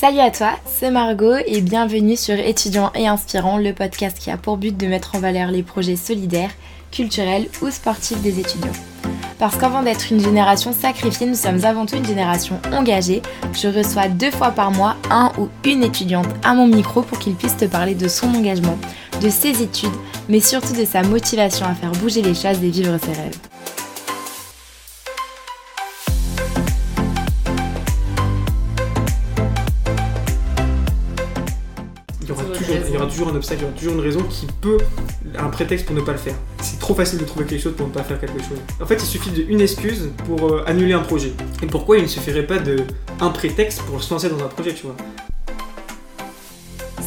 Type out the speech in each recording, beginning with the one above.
Salut à toi, c'est Margot et bienvenue sur Étudiants et Inspirants, le podcast qui a pour but de mettre en valeur les projets solidaires, culturels ou sportifs des étudiants. Parce qu'avant d'être une génération sacrifiée, nous sommes avant tout une génération engagée. Je reçois deux fois par mois un ou une étudiante à mon micro pour qu'il puisse te parler de son engagement, de ses études, mais surtout de sa motivation à faire bouger les choses et vivre ses rêves. Toujours un obstacle, il y aura toujours une raison qui peut, un prétexte pour ne pas le faire. C'est trop facile de trouver quelque chose pour ne pas faire quelque chose. En fait, il suffit d'une excuse pour euh, annuler un projet. Et pourquoi il ne suffirait pas d'un prétexte pour se lancer dans un projet, tu vois?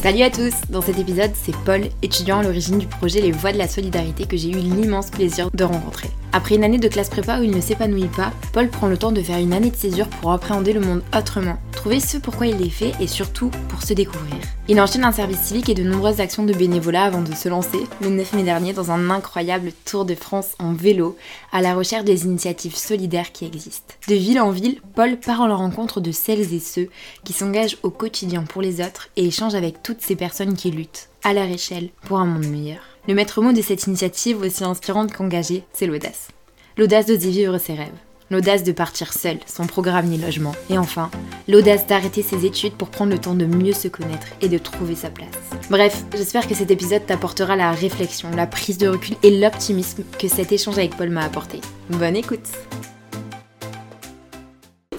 Salut à tous Dans cet épisode, c'est Paul, étudiant à l'origine du projet Les Voix de la Solidarité que j'ai eu l'immense plaisir de rencontrer. Après une année de classe prépa où il ne s'épanouit pas, Paul prend le temps de faire une année de césure pour appréhender le monde autrement, trouver ce pourquoi il est fait et surtout pour se découvrir. Il enchaîne un service civique et de nombreuses actions de bénévolat avant de se lancer, le 9 mai dernier, dans un incroyable tour de France en vélo, à la recherche des initiatives solidaires qui existent. De ville en ville, Paul part en rencontre de celles et ceux qui s'engagent au quotidien pour les autres et échange avec toutes ces personnes qui luttent, à leur échelle, pour un monde meilleur. Le maître mot de cette initiative, aussi inspirante qu'engagée, c'est l'audace. L'audace d'oser vivre ses rêves. L'audace de partir seul, sans programme ni logement. Et enfin, l'audace d'arrêter ses études pour prendre le temps de mieux se connaître et de trouver sa place. Bref, j'espère que cet épisode t'apportera la réflexion, la prise de recul et l'optimisme que cet échange avec Paul m'a apporté. Bonne écoute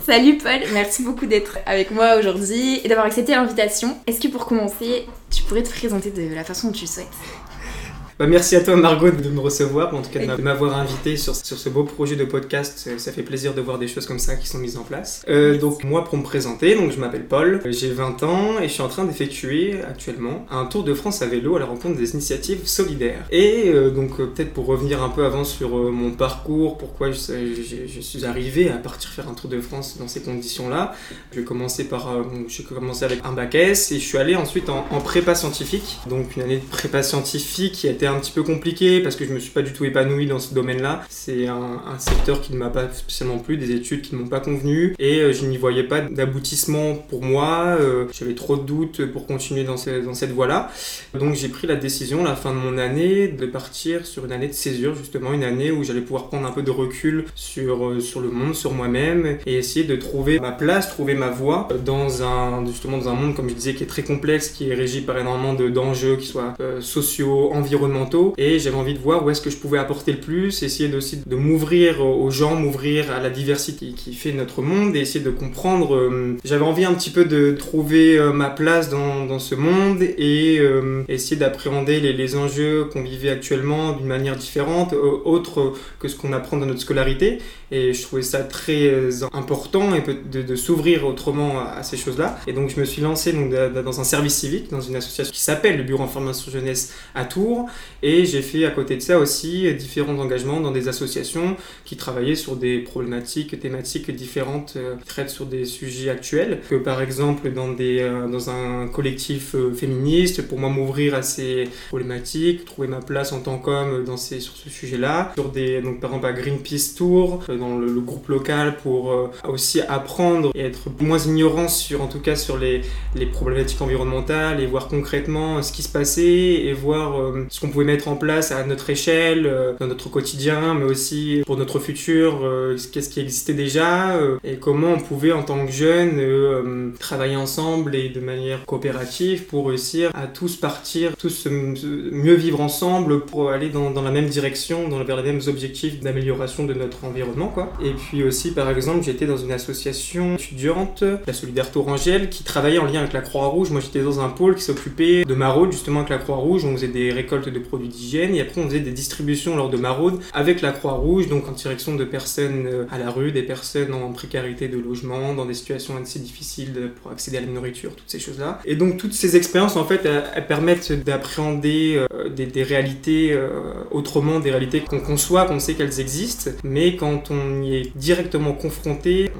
Salut Paul, merci beaucoup d'être avec moi aujourd'hui et d'avoir accepté l'invitation. Est-ce que pour commencer, tu pourrais te présenter de la façon dont tu souhaites? Bah, merci à toi Margot de me recevoir, en tout cas de m'avoir invité sur, sur, ce beau projet de podcast. Ça fait plaisir de voir des choses comme ça qui sont mises en place. Euh, donc moi pour me présenter, donc je m'appelle Paul, j'ai 20 ans et je suis en train d'effectuer actuellement un tour de France à vélo à la rencontre des initiatives solidaires. Et euh, donc euh, peut-être pour revenir un peu avant sur mon parcours, pourquoi je, je, suis arrivé à partir faire un tour de France dans ces conditions-là. Je vais commencer par, j'ai commencé avec un bac S et je suis allé ensuite en, en prépa scientifique, donc une année de prépa scientifique qui a été un petit peu compliqué parce que je me suis pas du tout épanoui dans ce domaine-là. C'est un, secteur qui ne m'a pas spécialement plu, des études qui ne m'ont pas convenu et euh, je n'y voyais pas d'aboutissement pour moi. Euh, j'avais trop de doutes pour continuer dans, dans cette voie-là. Donc j'ai pris la décision à la fin de mon année de partir sur une année de césure, justement une année où j'allais pouvoir prendre un peu de recul sur, euh, sur le monde, sur moi-même et essayer de trouver ma place, trouver ma voie dans un, justement dans un monde, comme je disais, qui est très complexe, qui est régi par énormément d'enjeux, qui soient sociaux, environnementaux et j'avais envie de voir où est-ce que je pouvais apporter le plus, essayer aussi de m'ouvrir aux gens, m'ouvrir à la diversité qui fait notre monde et essayer de comprendre. Euh, j'avais envie un petit peu de trouver euh, ma place dans, ce monde et euh, essayer d'appréhender les, les, enjeux qu'on vivait actuellement d'une manière différente, autre que ce qu'on apprend dans notre scolarité. Et je trouvais ça très important et de, s'ouvrir autrement à, ces choses-là. Et donc je me suis lancé donc, dans un service civique, dans une association qui s'appelle le Bureau Information Jeunesse à Tours et j'ai fait à côté de ça aussi différents engagements dans des associations qui travaillaient sur des problématiques thématiques différentes, euh, qui traitent sur des sujets actuels. Que par exemple dans, des, euh, dans un collectif euh, féministe, pour moi m'ouvrir à ces problématiques, trouver ma place en tant qu'homme sur ce sujet-là. Sur des, donc par exemple à Greenpeace Tour, le, groupe local, pour aussi apprendre et être moins ignorant sur, en tout cas sur les, problématiques environnementales et voir concrètement ce qui se passait et voir ce qu'on pouvait mettre en place à notre échelle, euh, dans notre quotidien, mais aussi pour notre futur, euh, qu'est-ce qui existait déjà, euh, et comment on pouvait en tant que jeunes travailler ensemble et de manière coopérative pour réussir à tous partir, tous mieux vivre ensemble pour aller dans, dans la même direction, dans, vers les mêmes objectifs d'amélioration de notre environnement. Et puis aussi, par exemple, j'étais dans une association étudiante, la Solidarité Orangelle, qui travaillait en lien avec la Croix-Rouge. Moi, j'étais dans un pôle qui s'occupait de maraude justement avec la Croix-Rouge. On faisait des récoltes de produits d'hygiène et après on faisait des distributions lors de maraudes avec la Croix-Rouge, donc en direction de personnes euh, à la rue, des personnes en précarité de logement, dans des situations assez difficiles pour accéder à la nourriture, toutes ces choses-là. Et donc toutes ces expériences en fait elles, permettent d'appréhender euh, des, réalités euh, autrement, des réalités qu'on conçoit, qu'on sait qu'elles existent, mais quand on y est directement confronté,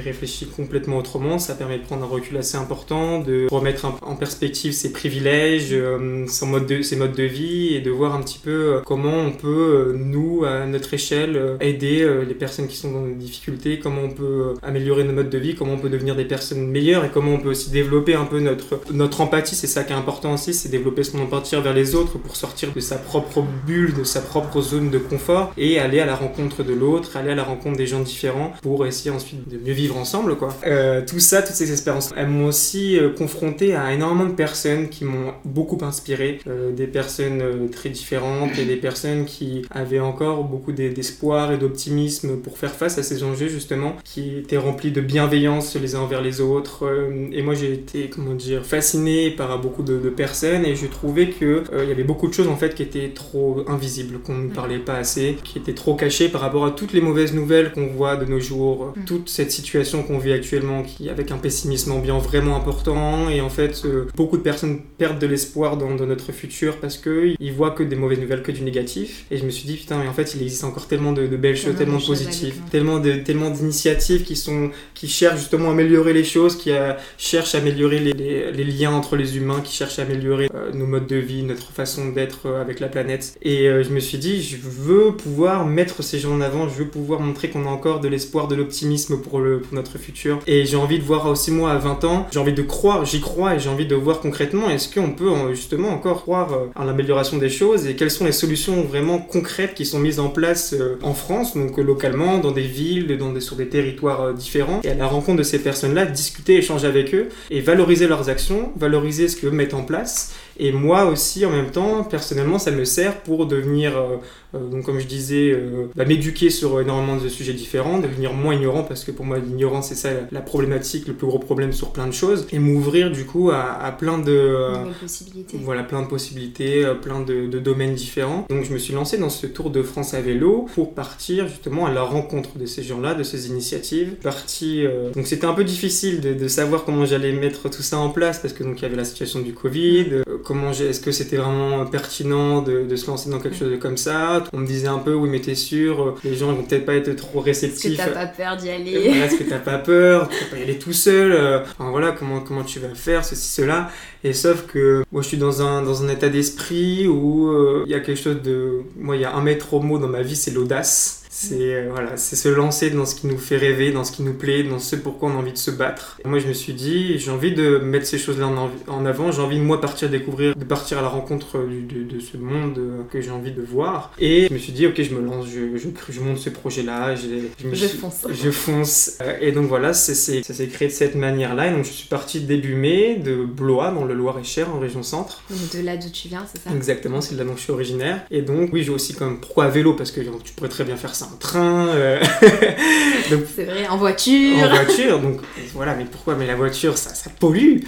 réfléchit complètement autrement. Ça permet de prendre un recul assez important, de remettre en perspective ses privilèges, euh, son mode de, ses modes de vie et de voir un petit peu euh, comment on peut, nous, à notre échelle, aider les personnes qui sont dans des difficultés, comment on peut améliorer nos modes de vie, comment on peut devenir des personnes meilleures et comment on peut aussi développer un peu notre, notre empathie. C'est ça qui est important aussi, c'est développer son empathie vers les autres pour sortir de sa propre bulle, de sa propre zone de confort et aller à la rencontre de l'autre, aller à la rencontre des gens différents pour essayer ensuite de mieux vivre ensemble. quoi. Euh, tout ça, toutes ces expériences, elles m'ont aussi euh, confronté à énormément de personnes qui m'ont beaucoup inspiré, euh, des personnes très différentes et des personnes qui avaient encore beaucoup d'espoir et d'optimisme pour faire face à ces enjeux justement, qui étaient remplis de bienveillance les uns envers les autres. et moi j'ai été, comment dire, fasciné par beaucoup de, personnes et je trouvais que il y avait beaucoup de choses en fait qui étaient trop invisibles, qu'on ne parlait pas assez, qui étaient trop cachées par rapport à toutes les mauvaises nouvelles qu'on voit de nos jours, mm. toute cette situation qu'on vit actuellement, qui avec un pessimisme ambiant vraiment important, et en fait, euh, beaucoup de personnes perdent de l'espoir dans, notre futur parce qu'ils voient que des mauvaises nouvelles, que du négatif. Et je me suis dit, putain, mais en fait, il existe encore tellement de, belles choses, tellement positives, tellement de, tellement d'initiatives qui sont, qui cherchent justement à améliorer les choses, qui a, cherchent à améliorer les, les, liens entre les humains, qui cherchent à améliorer euh, nos modes de vie, notre façon d'être euh, avec la planète. Et je me suis dit, je veux pouvoir mettre ces gens en avant, je veux pouvoir montrer qu'on a encore de l'espoir, de l'optimisme pour, le, pour notre futur. Et j'ai envie de voir aussi moi à 20 ans, j'ai envie de croire, j'y crois et j'ai envie de voir concrètement est-ce qu'on peut euh, justement encore croire euh, à l'amélioration des choses et quelles sont les solutions vraiment concrètes qui sont mises en place euh, en France, donc localement, dans des villes, dans sur des territoires différents. Et à la rencontre de ces personnes-là, discuter, échanger avec eux et valoriser leurs actions, valoriser ce qu'eux mettent en place et moi aussi, en même temps, personnellement, ça me sert pour devenir, euh, euh, donc comme je disais, euh, bah, m'éduquer sur énormément de sujets différents, devenir moins ignorant, parce que pour moi, l'ignorance, c'est ça la, problématique, le plus gros problème sur plein de choses, et m'ouvrir du coup à, plein de... possibilités. Voilà, plein de possibilités, plein de, domaines différents. Donc je me suis lancé dans ce tour de France à vélo pour partir justement à la rencontre de ces gens-là, de ces initiatives. Parti, donc c'était un peu difficile de, de savoir comment j'allais mettre tout ça en place, parce que donc il y avait la situation du Covid, comment est-ce que c'était vraiment pertinent de, se lancer dans quelque chose comme ça? On me disait un peu, oui, mais t'es sûr, euh, les gens vont peut-être pas être trop réceptifs. Est-ce que t'as pas peur d'y aller? Est-ce que t'as pas peur? Tu vas pas y aller tout seul euh, Enfin voilà, comment, comment tu vas faire, ceci, cela. Et sauf que moi je suis dans un, dans un état d'esprit où euh, il y a quelque chose de... Moi il y a un maître mot dans ma vie, c'est l'audace. C'est euh, voilà, c'est se lancer dans ce qui nous fait rêver, dans ce qui nous plaît, dans ce pourquoi on a envie de se battre. Et moi, je me suis dit, j'ai envie de mettre ces choses-là en, avant. J'ai envie de moi partir découvrir, de partir à la rencontre de, de, ce monde euh, que j'ai envie de voir. Et je me suis dit, ok, je me lance, je, je, je monte ce projet-là. Je, je, fonce. Je fonce. Euh, et donc voilà, ça s'est créé de cette manière-là. Et donc je suis parti début mai de Blois, dans le Loir-et-Cher, en région centre. De là d'où tu viens, c'est ça? Exactement, c'est de là dont je suis originaire. Et donc oui, j'ai aussi comme pourquoi à vélo? Parce que tu pourrais très bien faire ça en train. Euh, c'est vrai, en voiture. En voiture, donc voilà, mais pourquoi Mais la voiture, ça, ça pollue.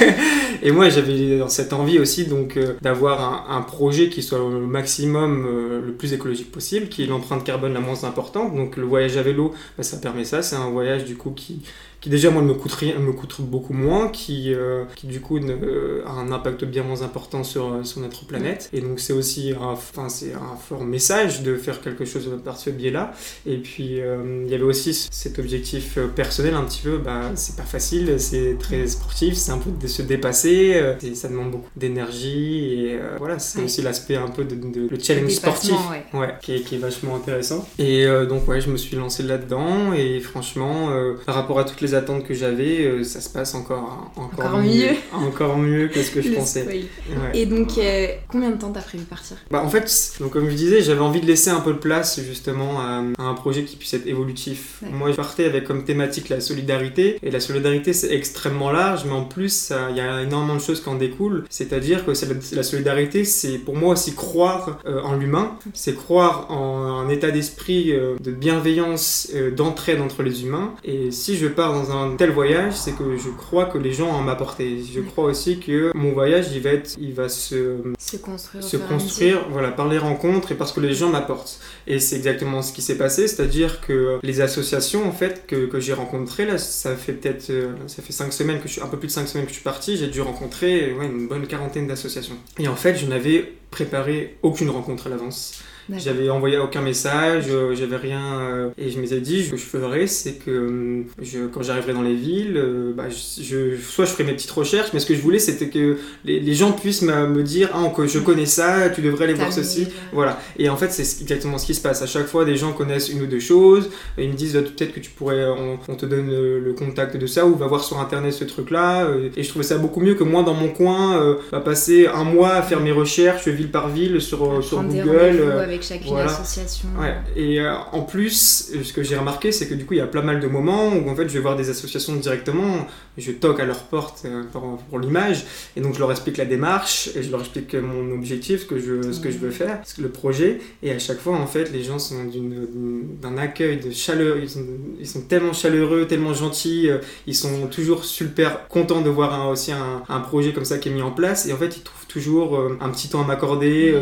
et moi, j'avais cette envie aussi donc euh, d'avoir un, projet qui soit au maximum euh, le plus écologique possible, qui est l'empreinte carbone la moins importante. Donc le voyage à vélo, bah, ça permet ça. C'est un voyage du coup qui qui déjà moi me coûte rien, me coûte beaucoup moins, qui, euh, qui du coup euh, a un impact bien moins important sur, euh, sur notre planète. Et donc c'est aussi un, enfin, c'est un fort message de faire quelque chose par ce biais-là. Et puis il y avait aussi cet objectif personnel un petit peu, bah, c'est pas facile, c'est très sportif, c'est un peu de se dépasser, et ça demande beaucoup d'énergie et voilà, c'est aussi l'aspect un peu de, le challenge sportif ouais. qui, est, qui, est, vachement intéressant. Et donc ouais, je me suis lancé là-dedans et franchement, par rapport à toutes les attentes que j'avais, euh, ça se passe encore, encore, mieux. Encore mieux que ce que je pensais. Et donc, euh, combien de temps t'as prévu partir? Bah, En fait, donc, comme je disais, j'avais envie de laisser un peu de place justement à, un projet qui puisse être évolutif. Moi, je partais avec comme thématique la solidarité. Et la solidarité, c'est extrêmement large, mais en plus, il y a énormément de choses qui en découlent. C'est-à-dire que la solidarité, c'est pour moi aussi croire euh, en l'humain, c'est croire en un état d'esprit de bienveillance, d'entraide entre les humains. Et si je pars dans un tel voyage, c'est que je crois que les gens en m'apporter. Je crois aussi que mon voyage, il va être, il va se, se construire, se construire, voilà, par les rencontres et parce que les gens m'apportent. Et c'est exactement ce qui s'est passé, c'est-à-dire que les associations, en fait, que, que j'ai rencontrées, là, ça fait peut-être, euh, ça fait cinq semaines que je suis, un peu plus de cinq semaines que je suis parti, j'ai dû rencontrer, ouais, une bonne quarantaine d'associations. Et en fait, je n'avais préparé aucune rencontre à l'avance. J'avais envoyé aucun message, euh, j'avais rien. Euh, et je m'étais dit, ce que je ferais, c'est que euh, je, quand j'arriverai dans les villes, bah, je, soit je ferai mes petites recherches, mais ce que je voulais, c'était que les, gens puissent me, dire, ah, je connais ça, tu devrais aller voir ceci. Voilà. Et en fait, c'est exactement ce qui se passe. À chaque fois, des gens connaissent une ou deux choses, et ils me disent, peut-être que tu pourrais, on, te donne le, contact de ça, ou va voir sur internet ce truc-là. Et je trouvais ça beaucoup mieux que moi, dans mon coin, va passer un mois à faire mes recherches ville par ville sur, sur Google avec chacune association. Ouais. Et euh, en plus, ce que j'ai remarqué, c'est que du coup, il y a pas mal de moments où en fait, je vais voir des associations directement, je toque à leur porte euh, pour, l'image, et donc je leur explique la démarche, et je leur explique mon objectif, ce que je, ce que je veux faire, le projet, et à chaque fois, en fait, les gens sont d'un accueil de chaleur, ils sont, ils sont, tellement chaleureux, tellement gentils, euh, ils sont toujours super contents de voir aussi un, un, projet comme ça qui est mis en place, et en fait, ils trouvent toujours un petit temps à m'accorder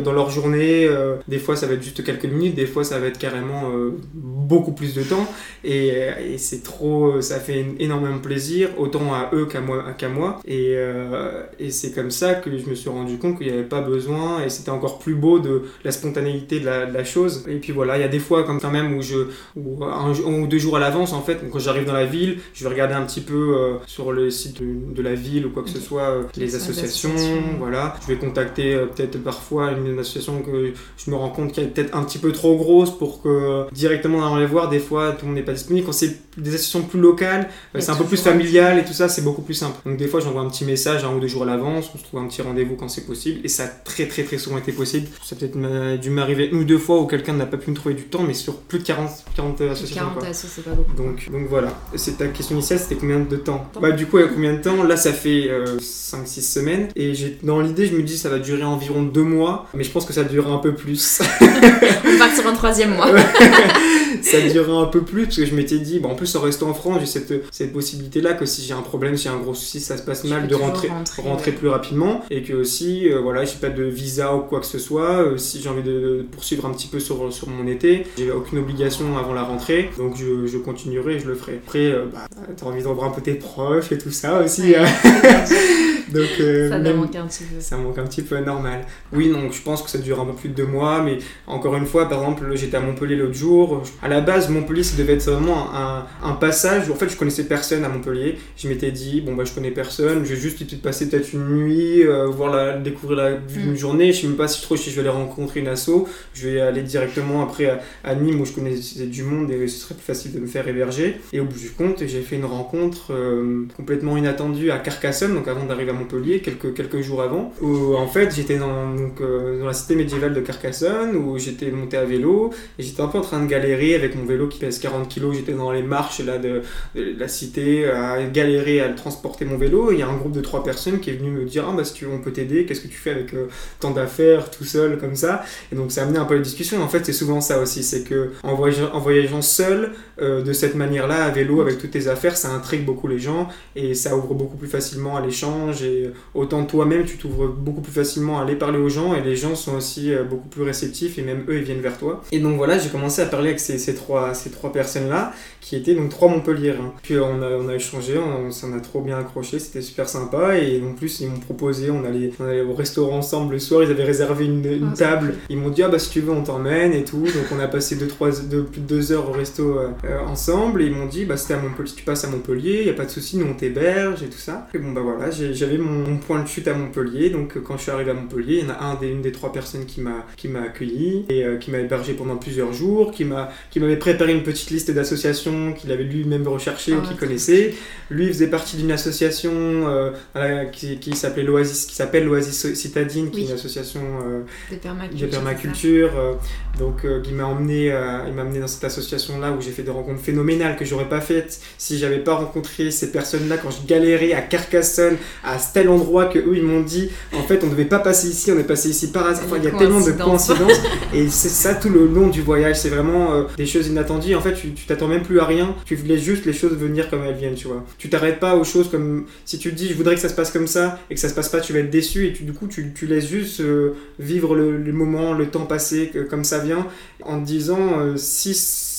dans leur journée, des fois, ça va être juste quelques minutes, des fois ça va être carrément euh, beaucoup plus de temps. Et, et c'est trop, ça fait énormément plaisir autant à eux qu'à moi, qu'à moi. Et, euh, et c'est comme ça que je me suis rendu compte qu'il n'y avait pas besoin et c'était encore plus beau de la spontanéité de la, de la, chose. Et puis voilà, il y a des fois quand même où je, ou un, ou deux jours à l'avance en fait, quand j'arrive dans la ville, je vais regarder un petit peu euh, sur le site de, la ville ou quoi que ce soit, les associations, voilà, je vais contacter peut-être parfois une association que je me rends compte qu'elle est peut-être un petit peu trop grosse pour que directement on les voir, des fois tout le monde n'est pas disponible. Quand c'est des associations plus locales, euh, c'est un peu plus familial et tout ça, c'est beaucoup plus simple. Donc des fois j'envoie un petit message un ou deux jours à l'avance, on se trouve un petit rendez-vous quand c'est possible et ça a très très très souvent été possible. Ça peut-être dû m'arriver une ou deux fois où quelqu'un n'a pas pu me trouver du temps, mais sur plus de 40, 40 associations. 40 c'est pas beaucoup. Donc, donc voilà, c'est ta question initiale, c'était combien de temps? Bah du coup, il y a combien de temps? Là ça fait 5-6 euh, semaines et dans l'idée je me dis ça va durer environ deux mois, mais je pense que ça durera un peu plus. On part sur un troisième mois. ça durera un peu plus parce que je m'étais dit, bon, en plus en restant en France, j'ai cette, cette possibilité-là que si j'ai un problème, si j'ai un gros souci, ça se passe mal, de rentrer, rentrer, plus rapidement. Et que aussi, euh, voilà, j'ai pas de visa ou quoi que ce soit. Euh, si j'ai envie de poursuivre un petit peu sur, sur mon été, j'ai aucune obligation avant la rentrée. Donc je, je continuerai et je le ferai. Après, euh, bah, t'as envie de revoir un peu tes proches et tout ça aussi. Hein. donc, ça manque un petit peu. Ça manque un petit peu normal. Oui, donc je pense que ça dure un peu plus de deux mois, mais encore une fois, par exemple, j'étais à Montpellier l'autre jour. À la base, Montpellier, ça devait être vraiment un, un, passage. En fait, je connaissais personne à Montpellier. Je m'étais dit, bon, bah, je connais personne. Je vais juste peut-être passer peut-être une nuit, euh, voir la, découvrir la, une mm. journée. Je sais même pas si trop si je vais aller rencontrer une asso. Je vais aller directement après à, Nîmes où je connaissais du monde et ce serait plus facile de me faire héberger. Et au bout du compte, j'ai fait une rencontre euh, complètement inattendue à Carcassonne, donc avant d'arriver à Montpellier, quelques, quelques jours avant. Où en fait, j'étais dans, donc, euh, dans la cité médiévale de Carcassonne où j'étais monté à vélo et j'étais un peu en train de galérer avec mon vélo qui pèse 40 kg. J'étais dans les marches là, de, la cité à galérer à transporter mon vélo. il y a un groupe de trois personnes qui est venu me dire Ah, bah si tu, on peut t'aider, qu'est-ce que tu fais avec euh, tant d'affaires tout seul comme ça? Et donc ça a amené un peu la discussion. En fait, c'est souvent ça aussi c'est que en voyageant, seul euh, de cette manière-là, à vélo, avec toutes tes affaires, ça intrigue beaucoup les gens et ça ouvre beaucoup plus facilement à l'échange. Et autant toi-même, tu t'ouvres beaucoup plus facilement à aller parler aux gens et les gens sont aussi euh, beaucoup plus réceptifs et même eux, ils viennent vers toi. Et donc voilà, j'ai commencé à parler avec ces trois, ces trois personnes-là, qui étaient donc trois Montpellier. Puis on a, on a échangé, on, s'en a trop bien accroché, c'était super sympa. Et en plus, ils m'ont proposé, on allait, on allait au restaurant ensemble le soir, ils avaient réservé une, une ah, table. Ils m'ont dit, ah bah si tu veux, on t'emmène et tout. Donc on a passé deux, trois, deux, plus de deux heures au resto euh, euh, ensemble. Et ils m'ont dit, bah si, à Montpellier, si tu passes à Montpellier, il n'y a pas de souci, nous on t'héberge et tout ça. Et bon bah voilà, j'avais mon, point de chute à Montpellier. Donc quand je suis arrivé à Montpellier, il y en a un des, une des trois personnes qui m'a accueilli et qui m'a hébergé pendant plusieurs jours, qui m'avait préparé une petite liste d'associations qu'il avait lui-même recherché ou ah, qu'il connaissait. Lui faisait partie d'une association euh, qui, qui s'appelait l'Oasis, qui s'appelle l'Oasis Citadine, qui est une association euh, de permaculture. Euh, donc il m'a emmené, il m'a amené dans cette association-là où j'ai fait des rencontres phénoménales que j'aurais pas faites si j'avais pas rencontré ces personnes-là quand je galérais à Carcassonne, à tel endroit que eux ils m'ont dit en fait on devait pas passer ici, on est passé ici par hasard. il y a tellement de coïncidences et c'est ça tout le long du voyage, c'est vraiment euh, des choses inattendues. En fait, tu t'attends même plus à rien, tu laisses juste les choses venir comme elles viennent, tu vois. Tu t'arrêtes pas aux choses comme si tu te dis je voudrais que ça se passe comme ça et que ça se passe pas, tu vas être déçu et tu, du coup tu, tu laisses juste euh, vivre le, moment, le temps passé comme ça vient en te disant euh, si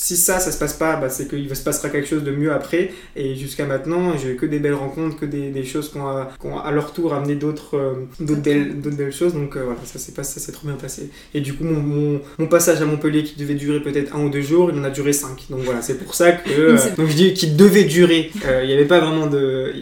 si ça, ça se passe pas, bah, c'est qu'il se passera quelque chose de mieux après. Et jusqu'à maintenant, j'ai eu que des belles rencontres, que des, des choses qui ont, à leur tour amené d'autres euh, d'autres belles, belles, choses. Donc voilà, ça s'est ça s'est trop bien passé. Et du coup, mon, mon, passage à Montpellier qui devait durer peut-être un ou deux jours, il en a duré cinq. Donc voilà, c'est pour ça que donc je dis qu'il devait durer. Il n'y avait pas vraiment de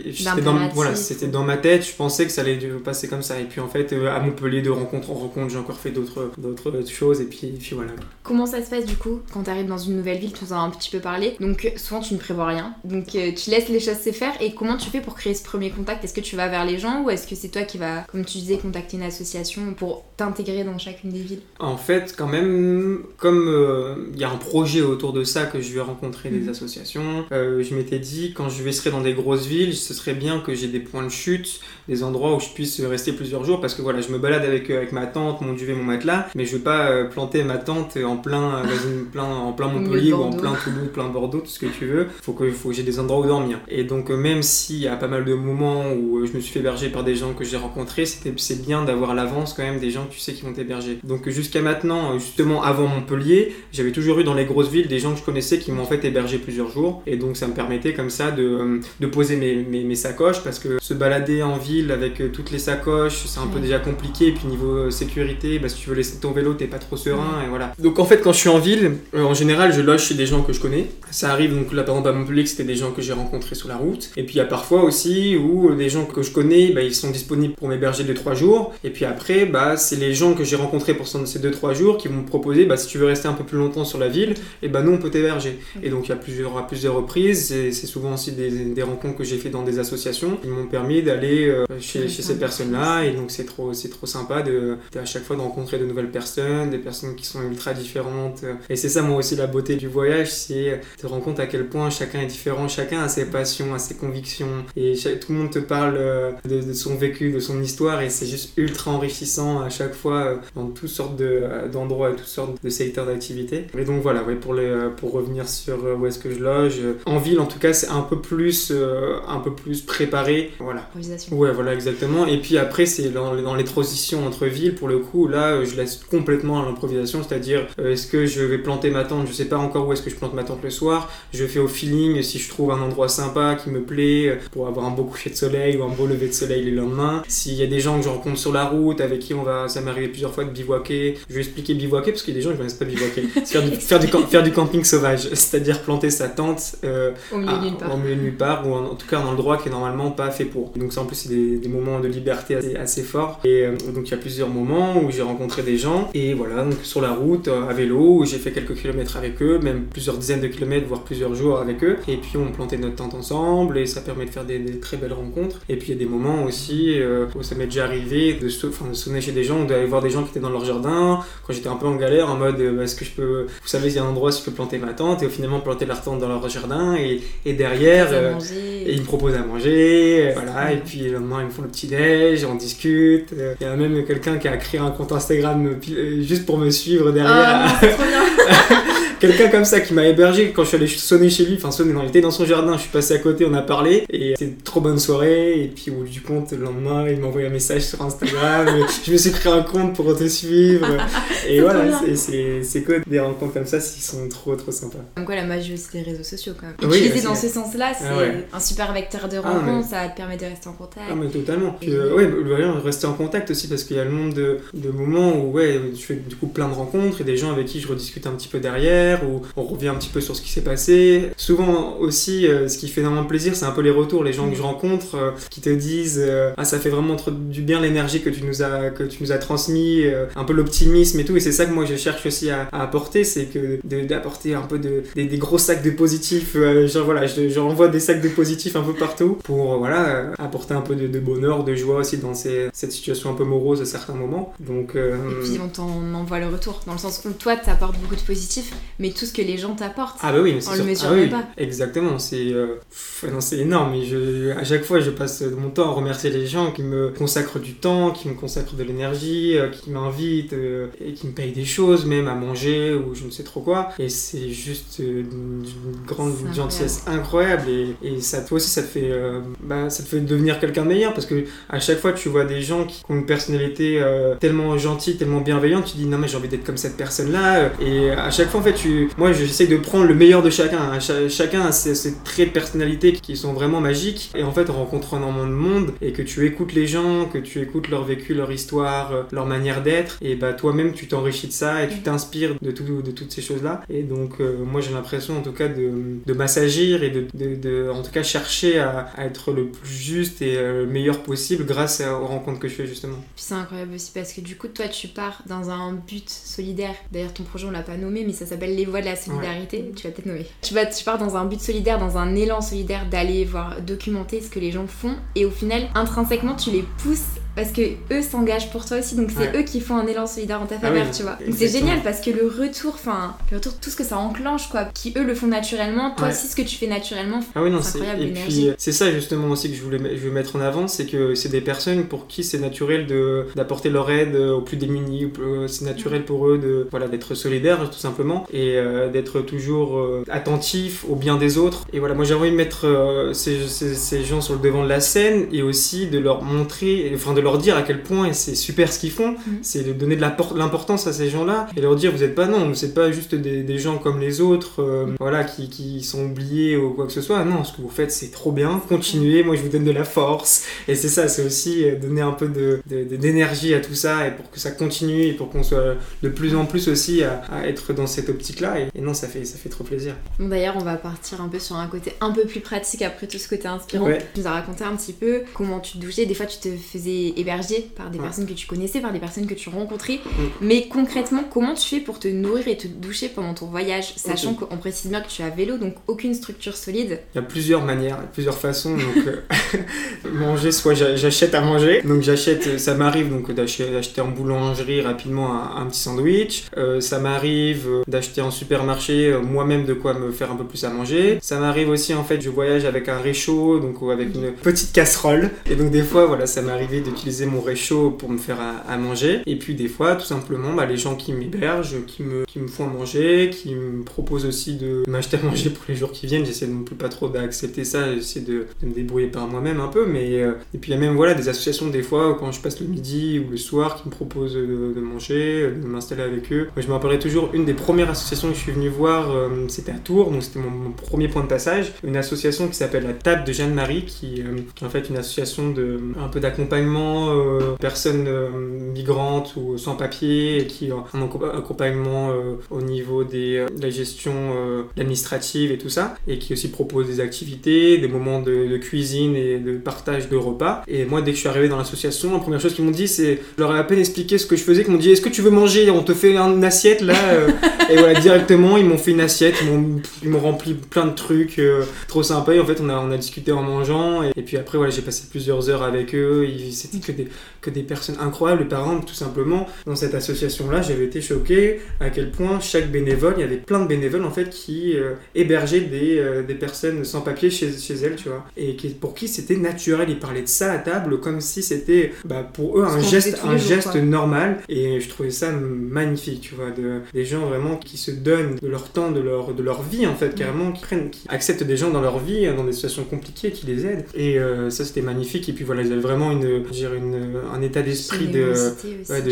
voilà, c'était dans ma tête. Je pensais que ça allait passer comme ça. Et puis en fait, à Montpellier, de rencontre en rencontre, j'ai encore fait d'autres d'autres choses. Et puis, puis voilà. Comment ça se passe du coup quand tu arrives dans une nouvelle ville Tu nous en as un petit peu parlé. Donc souvent tu ne prévois rien. Donc euh, tu laisses les choses se faire. Et comment tu fais pour créer ce premier contact? Est-ce que tu vas vers les gens ou est-ce que c'est toi qui vas, comme tu disais, contacter une association pour t'intégrer dans chacune des villes? En fait, quand même, comme euh, il y a un projet autour de ça que je vais rencontrer des mhm. associations, euh, je m'étais dit quand je vais serai dans des grosses villes, ce serait bien que j'ai des points de chute, des endroits où je puisse rester plusieurs jours parce que voilà, je me balade avec, avec ma tante, mon duvet, mon matelas, mais je vais pas planter ma tente en plein, plein, en plein Montpellier ou en plein Toulouse, plein Bordeaux, tout ce que tu veux. Faut que, faut que j'ai des endroits où dormir. Et donc, euh, même s'il y a pas mal de moments où euh, je me suis fait héberger par des gens que j'ai rencontrés, c'est bien d'avoir l'avance quand même des gens que tu sais qui vont t'héberger. Donc, jusqu'à maintenant, euh, justement avant Montpellier, j'avais toujours eu dans les grosses villes des gens que je connaissais qui m'ont en fait hébergé plusieurs jours. Et donc, ça me permettait comme ça de, de poser mes, mes, mes, sacoches parce que se balader en ville avec toutes les sacoches, c'est un peu déjà compliqué. Et puis, niveau sécurité, bah, si tu veux laisser ton vélo, t'es pas trop serein. Et voilà. Donc, en fait, quand je suis en ville, en général, je chez des gens que je connais. Ça arrive, donc là, par exemple, à Montpellier, c'était des gens que j'ai rencontrés sur la route. Et puis, il y a parfois aussi où des gens que je connais, bah, ils sont disponibles pour m'héberger 2-3 jours. Et puis après, bah, c'est les gens que j'ai rencontrés pour ces 2-3 jours qui vont me proposer, bah, si tu veux rester un peu plus longtemps sur la ville, et bah, nous, on peut t'héberger. Et donc, il y a plusieurs, à plusieurs reprises, c'est souvent aussi des, des, rencontres que j'ai fait dans des associations, qui m'ont permis d'aller euh, chez, chez, ces personnes-là. Et donc, c'est trop, trop sympa de, à chaque fois de rencontrer de nouvelles personnes, des personnes qui sont ultra différentes. Et c'est ça, moi aussi, la beauté du voyage, c'est te rendre compte à quel point chacun est différent, chacun a ses passions, a ses convictions, et tout le monde te parle euh, de, son vécu, de son histoire, et c'est juste ultra enrichissant à chaque fois euh, dans toutes sortes euh, d'endroits et toutes sortes de secteurs d'activité. Et donc voilà, ouais, pour, les, pour revenir sur où est-ce que je loge, en ville en tout cas, c'est un peu plus, un peu plus préparé. Voilà. Ouais, voilà, exactement. Et puis après, c'est dans, dans, les transitions entre villes, pour le coup, là, je laisse complètement à l'improvisation, c'est-à-dire, est-ce que je vais planter ma tente, je sais pas encore où est-ce que je plante ma tente le soir. Je fais au feeling si je trouve un endroit sympa qui me plaît pour avoir un beau coucher de soleil ou un beau lever de soleil le lendemain. S'il y a des gens que je rencontre sur la route avec qui on va, ça m'est arrivé plusieurs fois de bivouaquer. Je vais expliquer bivouaquer parce qu'il y a des gens qui ne connaissent pas bivouaquer. faire, du, faire, du, faire du camping sauvage, c'est-à-dire planter sa tente euh, au milieu de nulle part ou en, tout cas dans le droit qui est normalement pas fait pour. Donc ça en plus c'est des, moments de liberté assez, assez forts. Et euh, donc il y a plusieurs moments où j'ai rencontré des gens et voilà donc sur la route euh, à vélo où j'ai fait quelques kilomètres avec eux, même plusieurs dizaines de kilomètres, voire plusieurs jours avec eux. Et puis on plantait notre tente ensemble et ça permet de faire des, très belles rencontres. Et puis il y a des moments aussi euh, où ça m'est déjà arrivé de, de sonner chez des gens, d'aller voir des gens qui étaient dans leur jardin quand j'étais un peu en galère en mode euh, est-ce que je peux, vous savez, il y a un endroit où je peux planter ma tente et finalement planter leur tente dans leur jardin et, et derrière euh, et ils me proposent à manger, voilà. Et puis le lendemain ils me font le petit déj, on discute. Il y a même quelqu'un qui a créé un compte Instagram juste pour me suivre derrière. Ah, quelqu'un comme ça qui m'a hébergé quand je suis allé sonner chez lui, enfin sonner, non, il était dans son jardin, je suis passé à côté, on a parlé, et c'était une trop bonne soirée, et puis au bout du compte, le lendemain, il m'a envoyé un message sur Instagram, je me suis créé un compte pour te suivre, et voilà, c'est que des rencontres comme ça, qui sont trop trop sympas. Donc quoi, la magie aussi des réseaux sociaux quand même. Utiliser dans ce sens-là, c'est ah un super vecteur de ah, rencontre, ça te permet de rester en contact. Ah mais totalement. Puis, euh, ouais, rester en contact aussi, parce qu'il y a le nombre de, de moments où ouais, je fais du coup plein de rencontres, et des gens avec qui je rediscute un petit peu derrière, où on revient un petit peu sur ce qui s'est passé. Souvent aussi, euh, ce qui fait énormément plaisir, c'est un peu les retours, les gens que je rencontre euh, qui te disent euh, ah ça fait vraiment du bien l'énergie que tu nous as que tu nous as transmis, un peu l'optimisme et tout. Et c'est ça que moi je cherche aussi à, apporter, c'est que d'apporter un peu de, des, gros sacs de positifs. genre voilà, j'envoie des sacs de positifs un peu partout pour voilà apporter un peu de, bonheur, de joie aussi dans cette situation un peu morose à certains moments. Donc et puis on t'en envoie le retour dans le sens où toi t'apportes beaucoup de positifs mais tout ce que les gens t'apportent. Ah bah oui, on le mesure ah pas. Exactement, c'est euh, c'est énorme. Mais je, à chaque fois, je passe mon temps à remercier les gens qui me consacrent du temps, qui me consacrent de l'énergie, euh, qui m'invitent euh, et qui me payent des choses, même à manger ou je ne sais trop quoi. Et c'est juste une, grande gentillesse incroyable. Et, et, ça, toi aussi, ça te fait, bah, ça te fait devenir quelqu'un de meilleur parce que à chaque fois, tu vois des gens qui ont une personnalité tellement gentille, tellement bienveillante, tu dis non mais j'ai envie d'être comme cette personne-là. Et à chaque fois, en fait, tu, moi j'essaie de prendre le meilleur de chacun. hein. Cha- chacun a ses, ses traits de personnalité qui sont vraiment magiques. Et en fait, en rencontrant énormément de monde et que tu écoutes les gens, que tu écoutes leur vécu, leur histoire, euh, leur manière d'être, et bah toi-même tu t'enrichis de ça et tu t'inspires de, tout, de toutes ces choses-là. Et donc, euh, moi j'ai l'impression en tout cas de, de m'assagir et de, de, de- en tout cas chercher à, à être le plus juste et euh, le meilleur possible grâce aux rencontres que je fais justement. Puis c'est incroyable aussi parce que du coup, toi, tu pars dans un but solidaire. D'ailleurs, ton projet, on l'a pas nommé, mais ça s'appelle Les Voix de la Solidarité. Tu vas peut-être nommer. Tu, vas, tu pars dans un but solidaire, dans un élan solidaire d'aller voir documenter ce que les gens font. Et au final, intrinsèquement, tu les pousses parce que eux s'engagent pour toi aussi. Donc c'est Ouais. eux qui font un élan solidaire en ta Ah faveur, oui, tu vois. Donc c'est génial parce que le retour, enfin, le retour, tout ce que ça enclenche, quoi, qui eux le font naturellement, toi Ouais. aussi ce que tu fais naturellement. Ah oui, non, C'est incroyable, Et puis, euh, c'est ça justement aussi que je voulais je veux mettre en avant, c'est que c'est des personnes pour qui c'est naturel de d'apporter leur aide aux plus démunis, euh, c'est naturel pour eux de voilà d'être solidaires tout simplement et euh, d'être toujours euh, attentif au bien des autres. Et voilà, moi j'ai envie de mettre euh, ces, ces, ces gens sur le devant de la scène et aussi de leur montrer, enfin de leur dire à quel point c'est super ce qu'ils font, c'est de donner de l'importance à ces gens-là et leur dire vous êtes pas non, vous êtes pas juste des, des gens comme les autres, euh, voilà, qui, qui sont oubliés ou quoi que ce soit. Non, ce que vous faites c'est trop bien, continuez, moi je vous donne de la force. Et c'est ça, c'est aussi euh, donner un peu de- de- de- d'énergie à tout ça et pour que ça continue et pour qu'on soit de plus en plus aussi à, à être dans cette optique-là. Et, et non, ça fait, ça fait trop plaisir. D'ailleurs, on va partir un peu sur un côté un peu plus pratique après tout ce côté inspirant. Ouais. Tu nous as raconté un petit peu comment tu te douchais? Des fois, tu te faisais héberger par des Ouais. personnes que tu connaissais, par des personnes que tu rencontrais. Mm. Mais concrètement, comment tu fais pour te nourrir et te doucher pendant ton voyage Sachant qu'on précise bien que tu as vélo, donc aucune structure solide? Il y a plusieurs manières, plusieurs façons. Donc, euh, manger, soit j'a- j'achète à manger. Donc, j'achète, euh, ça m'arrive donc d'acheter en boulangerie rapidement un, un petit sandwich. Euh, ça m'arrive d'acheter en supermarché moi-même de quoi me faire un peu plus à manger. Ça m'arrive aussi, en fait, je voyage avec un réchaud, donc ou avec une petite casserole. Et donc, des fois, voilà, ça m'est arrivé d'utiliser mon réchaud pour me faire à, manger. Et puis, des fois, tout simplement, bah, les gens qui m'hébergent, qui me, qui me font à manger, qui me proposent aussi de m'acheter à manger pour les jours qui viennent. J'essaie non plus pas trop d'accepter ça, j'essaie de, de me débrouiller par moi-même un peu. Mais, euh, et puis il y a même voilà, des associations des fois quand je passe le midi ou le soir qui me proposent de, manger, de m'installer avec eux. Je me rappellerai toujours une des premières associations que je suis venu voir, euh, c'était à Tours, donc c'était mon, mon premier point de passage. Une association qui s'appelle la Table de Jeanne-Marie, qui, euh, qui est en fait une association de un peu d'accompagnement euh, personnes euh, migrantes ou sans papier et qui ont un accompa- accompagnement euh, au niveau des, de la gestion administrative et tout ça et qui aussi propose des activités, des moments de, cuisine et de partage de repas. Et moi, dès que je suis arrivé dans l'association, la première chose qu'ils m'ont dit, c'est, je leur ai à peine expliqué ce que je faisais, qu'ils m'ont dit, est-ce que tu veux manger? On te fait une assiette là Et voilà, directement, ils m'ont fait une assiette, ils m'ont, rempli plein de trucs, trop sympa. Et en fait, on a, on a discuté en mangeant. Et, puis après, voilà, j'ai passé plusieurs heures avec eux. Que des, que des personnes incroyables. Par exemple, tout simplement, dans cette association-là, j'avais été choqué à quel point chaque bénévole, il y avait plein de bénévoles en fait qui euh, hébergeaient des, euh, des personnes sans papier chez, chez elles, tu vois. Et qui, pour qui c'était naturel. Ils parlaient de ça à table comme si c'était bah, pour eux un geste, un jours, geste quoi. normal. Et je trouvais ça magnifique, tu vois. De, des gens vraiment qui se donnent de leur temps, de leur, de leur vie en fait, carrément, qui prennent, qui acceptent des gens dans leur vie, dans des situations compliquées, qui les aident. Et euh, ça c'était magnifique. Et puis voilà, ils avaient vraiment une, une, un état d'esprit de,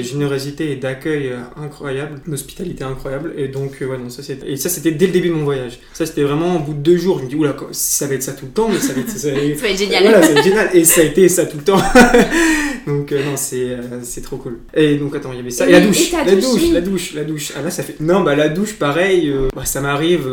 Générosité ouais, de et d'accueil incroyable, d'hospitalité incroyable. Et donc, euh, ouais, non, ça c'était. Et ça c'était dès le début de mon voyage. Ça c'était vraiment au bout de deux jours. Je me dis, oula, ça va être ça tout le temps, mais ça va être. ça être- Ça va être génial. voilà, génial. Et ça a été ça tout le temps. donc, euh, non, c'est euh, c'est trop cool. Et donc, attends, il y avait ça. Et Et, la douche. et la douche, la douche, la douche. Ah là, ça fait. Non, bah la douche, pareil. euh, bah, ça m'arrive.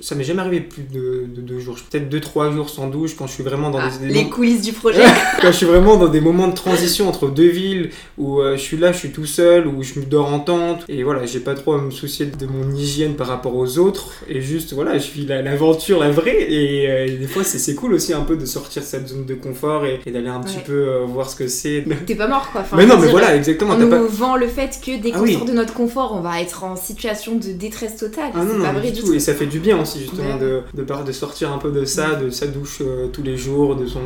ça m'est jamais arrivé plus de, de deux jours. Peut-être deux, trois jours sans douche quand je suis vraiment dans Ah, des, les coulisses du projet. quand je suis vraiment dans des moments de transition entre deux villes où je suis là, je suis tout seul, où je me dors en tente et voilà, j'ai pas trop à me soucier de mon hygiène par rapport aux autres et juste voilà, je vis la- l'aventure, la, vraie et, euh, et des fois c'est cool aussi un peu de sortir de cette zone de confort et, et d'aller un petit peu euh, voir ce que c'est. T'es pas mort quoi. Enfin, mais non, mais dire, voilà, exactement. On nous pas... vend le fait que dès Ah qu'on oui. sort de notre confort, on va être en situation de détresse totale. Ah non, c'est non, pas vrai du tout. tout. Et ça fait du bien aussi, justement, Ouais. de, de, de sortir un peu de ça, de sa douche euh, tous les jours, de son,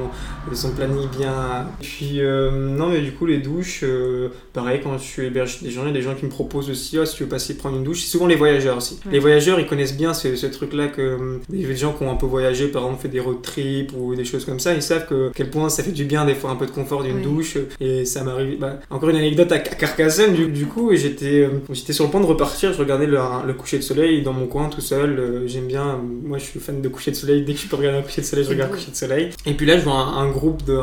de son planning bien. Et puis, euh, non, mais du coup, les douches, euh, pareil, quand je suis hébergé des gens, il y a des gens qui me proposent aussi, Ah, si tu veux passer prendre une douche. C'est souvent les voyageurs aussi. Ouais. Les voyageurs, ils connaissent bien ce, ce truc-là que des gens qui ont un peu voyagé, par exemple, fait des road trips ou des choses comme ça, ils savent que, à quel point ça fait du bien des fois un peu de confort d'une Ouais. douche. Et ça m'arrive. Bah, encore une anecdote à Carcassonne, du, coup, j'étais j'étais sur le point de repartir. Je regardais le, le coucher de soleil dans mon coin tout seul. J'aime bien. Moi, je suis fan de coucher de soleil. Dès que je peux regarder un coucher de soleil, je regarde un coucher de soleil. Et puis là, je vois un, groupe de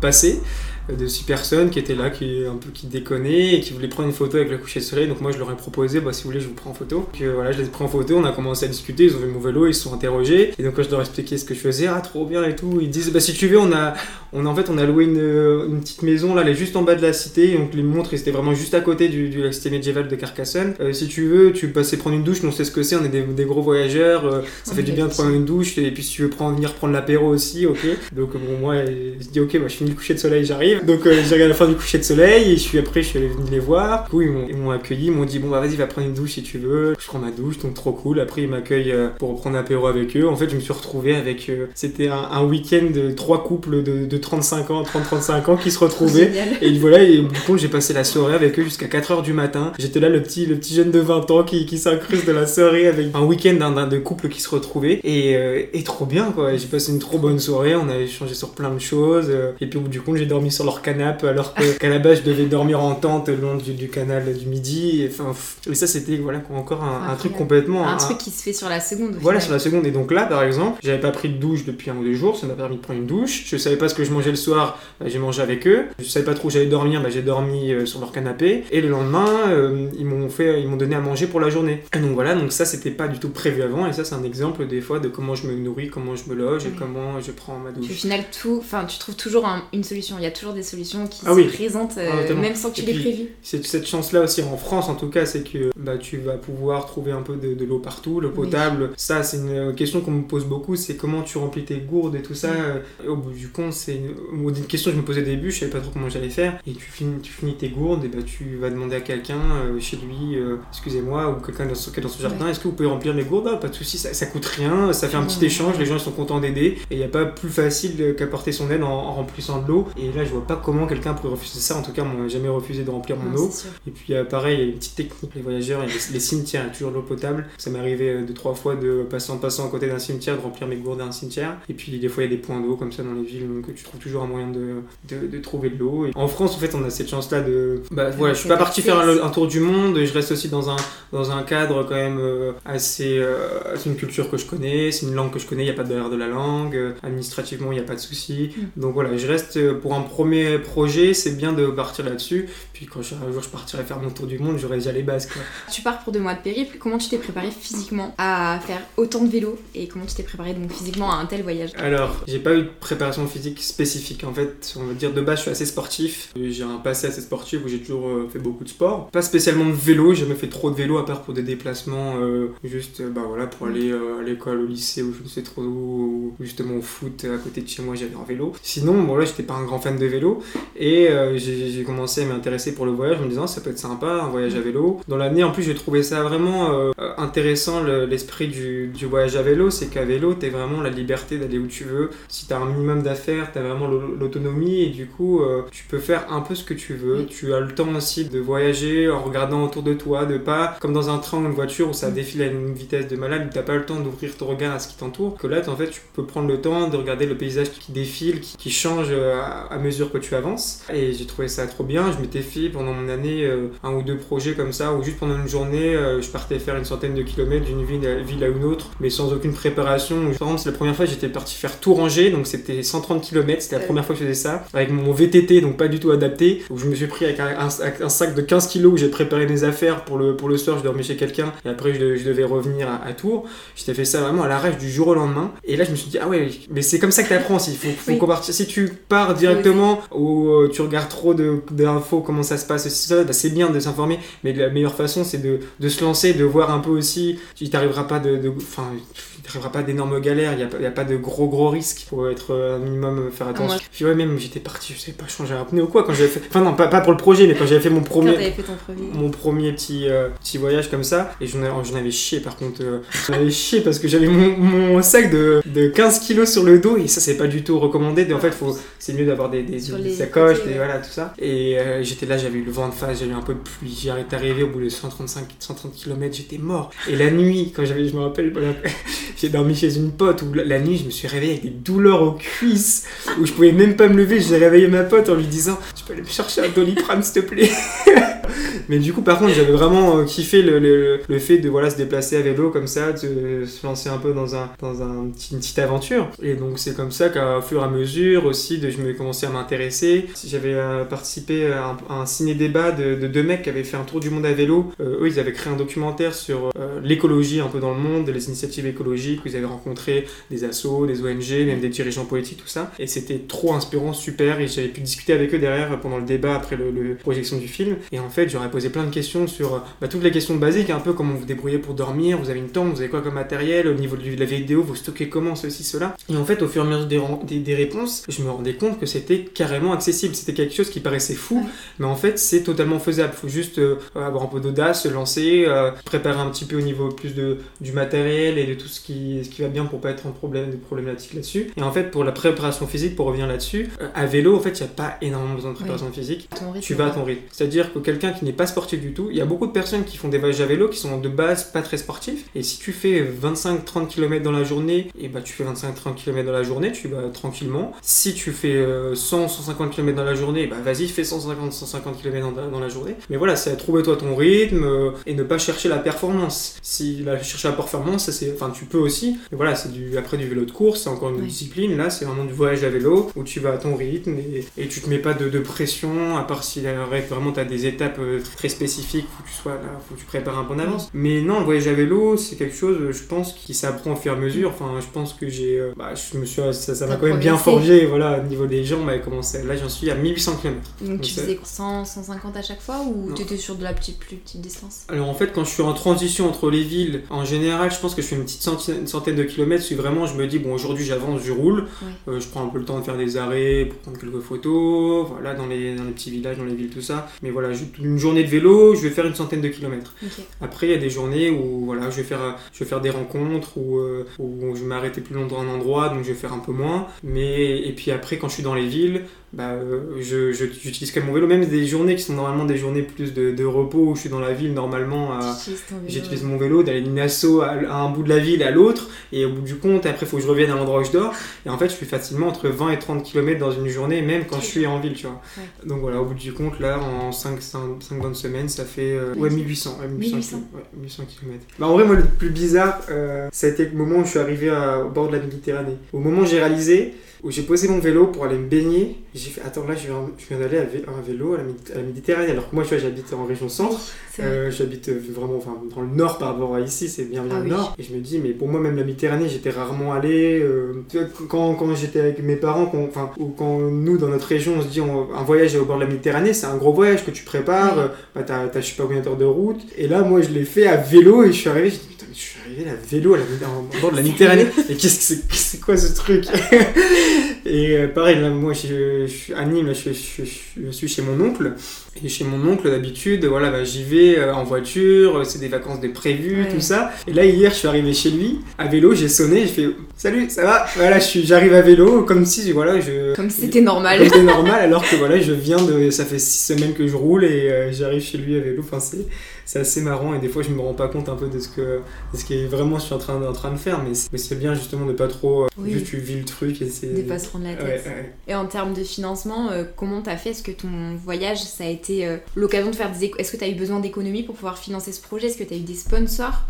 passé de six personnes qui étaient là, qui un peu qui déconnaient et qui voulaient prendre une photo avec le coucher de soleil. Donc moi je leur ai proposé, bah si vous voulez je vous prends en photo. Puis voilà, je les ai pris en photo, on a commencé à discuter, ils ont vu mon vélo, ils se sont interrogés. Et donc quand je leur ai expliqué ce que je faisais, ah trop bien et tout, ils disent bah si tu veux on a, on a en fait on a loué une, une petite maison là, elle est juste en bas de la cité. Donc les montres ils étaient vraiment juste à côté du, du la cité médiévale de Carcassonne. Euh, si tu veux, tu peux passer prendre une douche, on sait ce que c'est, on est des, des gros voyageurs, euh, ça fait du bien de prendre une douche. Et puis si tu veux prendre, venir prendre l'apéro aussi, ok. Donc bon moi je dis ok, bah, je finis le coucher de soleil, j'arrive. Donc euh, j'ai fin du coucher de soleil et je suis après je suis allé venir les voir. Du coup ils m'ont accueilli, ils m'ont dit bon bah vas-y va prendre une douche si tu veux. Je prends ma douche donc trop cool. Après ils m'accueillent euh, pour prendre apéro avec eux. En fait je me suis retrouvé avec euh, c'était un, week-end de trois couples de, 35 ans, 30-35 ans qui se retrouvaient. et voilà et du coup j'ai passé la soirée avec eux jusqu'à 4h du matin. J'étais là le petit le petit jeune de 20 ans qui, qui s'incruste de la soirée avec un week-end d'un de couple qui se retrouvait et, euh, et trop bien quoi. J'ai passé une trop bonne soirée. On a échangé sur plein de choses et puis au bout du compte j'ai dormi sur leur canapé alors qu'à la base je devais dormir en tente le long du, canal du Midi. Et, enfin, et ça c'était voilà encore un, truc complètement. Un, truc qui se fait sur la seconde. Voilà sur la seconde. Et donc là par exemple, j'avais pas pris de douche depuis un ou deux jours, ça m'a permis de prendre une douche. Je savais pas ce que je mangeais le soir, bah, j'ai mangé avec eux. Je savais pas trop où j'allais dormir, bah, j'ai dormi euh, sur leur canapé. Et le lendemain, euh, ils m'ont fait, ils m'ont donné à manger pour la journée. Et donc voilà, donc ça c'était pas du tout prévu avant. Et ça c'est un exemple des fois de comment je me nourris, comment je me loge et comment je prends ma douche. Au final, tout, enfin tu trouves toujours une solution. Il y a toujours des solutions qui ah se présentent. Euh, ah, même sans que tu l'aies prévu. C'est cette chance-là aussi en France, en tout cas, c'est que bah, tu vas pouvoir trouver un peu de, l'eau partout, l'eau potable. Ça, c'est une question qu'on me pose beaucoup, c'est comment tu remplis tes gourdes et tout ça. au bout du compte, c'est une... question que je me posais au début, je savais pas trop comment j'allais faire. Et tu finis, tu finis tes gourdes, et bah, tu vas demander à quelqu'un euh, chez lui, euh, excusez-moi, ou quelqu'un dans, son, dans son jardin, est-ce que vous pouvez remplir mes gourdes? Ah, Pas de souci, ça, ça, coûte rien, ça fait un petit échange, les gens ils sont contents d'aider, et il n'y a pas plus facile qu'apporter son aide en, remplissant de l'eau. Et là, je vois pas comment quelqu'un pourrait refuser ça. En tout cas, moi, jamais refusé de remplir mon eau. Et puis euh, pareil, il y a une petite technique, les voyageurs, il y a les, cimetières, il y a toujours de l'eau potable. Ça m'est arrivé euh, deux, trois fois de passer en passant à côté d'un cimetière, de remplir mes gourdes d'un cimetière. Et puis des fois, il y a des points d'eau comme ça dans les villes, donc tu trouves toujours un moyen de, de, trouver de l'eau. En France, en fait, on a cette chance-là de. Bah voilà, je suis pas parti faire un, tour du monde, je reste aussi dans un, dans un cadre quand même euh, assez. c'est une culture que je connais, c'est une langue que je connais, il n'y a pas de barrière de la langue, administrativement, il n'y a pas de souci. Mm. Donc voilà, je reste pour un premier projet, c'est bien de partir là-dessus. Puis quand un jour je partirai faire mon tour du monde, j'aurai déjà les bases. Quoi. Tu pars pour deux mois de périple. Comment tu t'es préparé physiquement à faire autant de vélo et comment tu t'es préparé donc physiquement à un tel voyage? Alors, j'ai pas eu de préparation physique spécifique. En fait, on va dire de base, je suis assez sportif. J'ai un passé assez sportif où j'ai toujours euh, fait beaucoup de sport. Pas spécialement de vélo, j'ai jamais fait trop de vélo à part pour des déplacements, euh, juste bah voilà pour aller euh, à l'école, au lycée ou je ne sais trop où, ou justement au foot à côté de chez moi, j'avais un vélo. Sinon, bon là, j'étais pas un grand fan de vélo et j'ai commencé à m'intéresser pour le voyage en me disant ça peut être sympa, un voyage à vélo. Dans l'année, en plus, j'ai trouvé ça vraiment euh, intéressant, l'esprit du, du, voyage à vélo, c'est qu'à vélo, tu vraiment la liberté d'aller où tu veux. Si tu as un minimum d'affaires, tu as vraiment l'autonomie et du coup, euh, tu peux faire un peu ce que tu veux. Tu as le temps aussi de voyager en regardant autour de toi, de pas comme dans un train ou une voiture où ça défile à une vitesse de malade, où t'as pas le temps d'ouvrir ton regard à ce qui t'entoure. Que là, en fait, tu peux prendre le temps de regarder le paysage qui défile, qui, change euh, à, mesure que tu avances. Et j'ai trouvé ça trop bien. Je m'étais fait pendant mon année euh, un ou deux projets comme ça, où juste pendant une journée, euh, je partais faire une centaine de kilomètres d'une ville, à une autre, mais sans aucune préparation. Par exemple, c'est la première fois j'étais parti faire tout ranger, donc c'était 130 km, c'était la première fois que je faisais ça, avec mon VTT, donc pas du tout adapté, où je me suis pris avec un, sac de 15 kg où j'ai préparé mes affaires pour le, pour le soir, je dormais chez quelqu'un, et après je, devais revenir à, Tours. J'étais fait ça vraiment à l'arrache du jour au lendemain. Et là, je me suis dit, ah ouais, mais c'est comme ça que tu apprends. Il faut, faut Si tu pars directement ou euh, tu regardes trop d'infos, comment ça se passe, bah, c'est bien de s'informer, mais la meilleure façon, c'est de, de, se lancer, de voir un peu aussi. Il t'arrivera pas de. Enfin, il t'arrivera pas d'énormes galères, il n'y a, a, pas de gros gros risques. pour être un minimum faire attention. Puis ouais, même j'étais parti, je sais pas, changer un pneu ou quoi quand j'avais fait. Enfin, non, pas, pas pour le projet, mais quand j'avais fait mon premier. Fait ton Mon premier premier petit, euh, petit voyage comme ça. Et j'en avais chié par contre. Euh, j'en avais chié parce que j'avais mon, mon, sac de, de 15 kilos sur le dos et ça, c'est pas du tout recommandé. En fait, faut, c'est mieux d'avoir des, des, sacoches, des, voilà, tout ça. Et euh, j'étais là, j'avais eu le vent de face, j'avais eu un peu de pluie. J'ai arrêté d'arriver au bout de 135, 130 km, j'étais mort. Et la nuit, quand j'avais, je me rappelle, j'ai dormi chez une pote où la nuit, je me suis réveillé avec des douleurs aux cuisses où je pouvais même pas me lever. J'ai réveillé ma pote en lui disant Tu peux aller me chercher un doliprane, s'il te plaît Mais du coup, par contre, j'avais vraiment euh, kiffé le, le, le, fait de voilà, se déplacer à vélo comme ça, de se lancer un peu dans, un, dans un une petite aventure. Et donc, c'est comme ça qu'à fur et à mesure aussi, je me commençais à m'intéresser. J'avais euh, participé à un, ciné-débat de, de, deux mecs qui avaient fait un tour du monde à vélo. Euh, eux, ils avaient créé un documentaire sur l'écologie un peu dans le monde, les initiatives écologiques, où ils avaient rencontré des assos, des ONG, même des dirigeants politiques, tout ça. Et c'était trop inspirant, super. Et j'avais pu discuter avec eux derrière pendant le débat après le projection du film. Fait, j'aurais posé plein de questions sur bah, toutes les questions basiques, un peu comment vous débrouillez pour dormir, vous avez une tente, vous avez quoi comme matériel, au niveau de la vidéo, vous stockez comment, ceci, cela. Et en fait, au fur et à mesure des, des, réponses, je me rendais compte que c'était carrément accessible. C'était quelque chose qui paraissait fou, mais en fait, c'est totalement faisable. Il faut juste euh, avoir un peu d'audace, se lancer, euh, préparer un petit peu au niveau plus de, du matériel et de tout ce qui, ce qui va bien pour pas être en problème, de problématiques là-dessus. Et en fait, pour la préparation physique, pour revenir là-dessus, euh, à vélo, en fait, il n'y a pas énormément besoin de préparation physique. tu vas à ton rythme. C'est-à-dire que quelqu'un qui n'est pas sportif du tout, il y a beaucoup de personnes qui font des voyages à vélo qui sont de base pas très sportifs. Et si tu fais 25-30 km dans la journée, et bah tu fais 25-30 km dans la journée, tu vas tranquillement. Si tu fais 100-150 km dans la journée, bah vas-y, fais 150-150 km dans, la journée. Mais voilà, c'est trouver-toi ton rythme euh, et ne pas chercher la performance. Si la, chercher la performance, c'est, enfin tu peux aussi. Mais voilà, c'est du, après du vélo de course, c'est encore une discipline. Là, c'est vraiment du voyage à vélo où tu vas à ton rythme et, et tu te mets pas de, de pression, à part si vraiment tu as des étapes très spécifiques, faut que tu sois là, faut que tu prépares un peu en avance. Mais non, le voyage à vélo, c'est quelque chose, je pense, qui s'apprend au fur et à mesure. Enfin, je pense que j'ai, euh, bah, je me suis, ça, m'a quand même bien forgé, voilà, au niveau des jambes, bah, commencé. Là, j'en suis à 1800 km. Donc, tu faisais 100, 150 à chaque fois ou tu étais sur de la petite, plus petite distance? Alors en fait, quand je suis en transition entre les villes, en général, je pense que je fais une petite centaine, centaine de kilomètres. Si vraiment je me dis, bon, aujourd'hui j'avance, je roule, euh, je prends un peu le temps de faire des arrêts pour prendre quelques photos, voilà, dans les, dans les petits villages, dans les villes, tout ça. Mais voilà, une journée de vélo, je vais faire une centaine de kilomètres. Après, il y a des journées où voilà, je vais faire, je vais faire des rencontres où, euh, où je vais m'arrêter plus longtemps à un endroit, donc je vais faire un peu moins. Mais et puis après, quand je suis dans les villes, bah, euh, je, j'utilise quand même mon vélo. Même des journées qui sont normalement des journées plus de, de repos où je suis dans la ville, normalement, euh, j'utilise mon vélo, d'aller d'une asso à, un bout de la ville à l'autre. Et au bout du compte, après, il faut que je revienne à l'endroit où je dors. Et en fait, je fais facilement entre 20 et 30 km dans une journée, même quand je suis en ville, tu vois. Donc voilà, au bout du compte, là, en 5, 5, 5 bonnes semaines, ça fait euh, ouais, 1800, 1800, 1800. km. Bah, en vrai, moi, le plus bizarre, ça a été le moment où je suis arrivé au bord de la Méditerranée. Au moment où j'ai réalisé, où j'ai posé mon vélo pour aller me baigner. J'ai fait, attends, là, je viens, je viens d'aller à, vélo à la, Méditerranée. Alors que moi, tu vois, j'habite en région centre. Euh, j'habite euh, vraiment enfin, dans le nord par rapport à ici, c'est bien, bien ah le nord. Et je me dis, mais pour moi, même la Méditerranée, j'étais rarement allé. Euh, quand, quand j'étais avec mes parents, enfin, ou quand nous, dans notre région, on se dit, un voyage au bord de la Méditerranée, c'est un gros voyage que tu prépares. Bah, t'as, je sais pas combien d'heures de route. Et là, moi, je l'ai fait à vélo et je suis arrivé, je dis, putain, mais je suis arrivé à vélo à la, au bord de la Méditerranée. et qu'est-ce que c'est, c'est quoi ce truc? Et euh, pareil, là, moi je, suis à Nîmes, je, je, suis chez mon oncle. Et chez mon oncle, d'habitude, voilà, bah, j'y vais euh, en voiture, c'est des vacances de prévues, tout ça. Et là, hier, je suis arrivé chez lui, à vélo, j'ai sonné, j'ai fait Salut, ça va? Voilà, j'arrive à vélo, comme si, voilà, je. Comme si c'était normal. Comme c'était normal, alors que voilà, je viens de. Ça fait six semaines que je roule et euh, j'arrive chez lui à vélo. Enfin, c'est c'est assez marrant et des fois je me rends pas compte un peu de ce que de ce qui vraiment je suis en train, en train de faire mais c'est bien justement de pas trop euh, juste tu vis le truc et c'est de pas se prendre la tête. et en termes de financement euh, comment t'as fait? Est-ce que ton voyage ça a été euh, l'occasion de faire des est-ce que t'as eu besoin d'économies pour pouvoir financer ce projet? Est-ce que t'as eu des sponsors?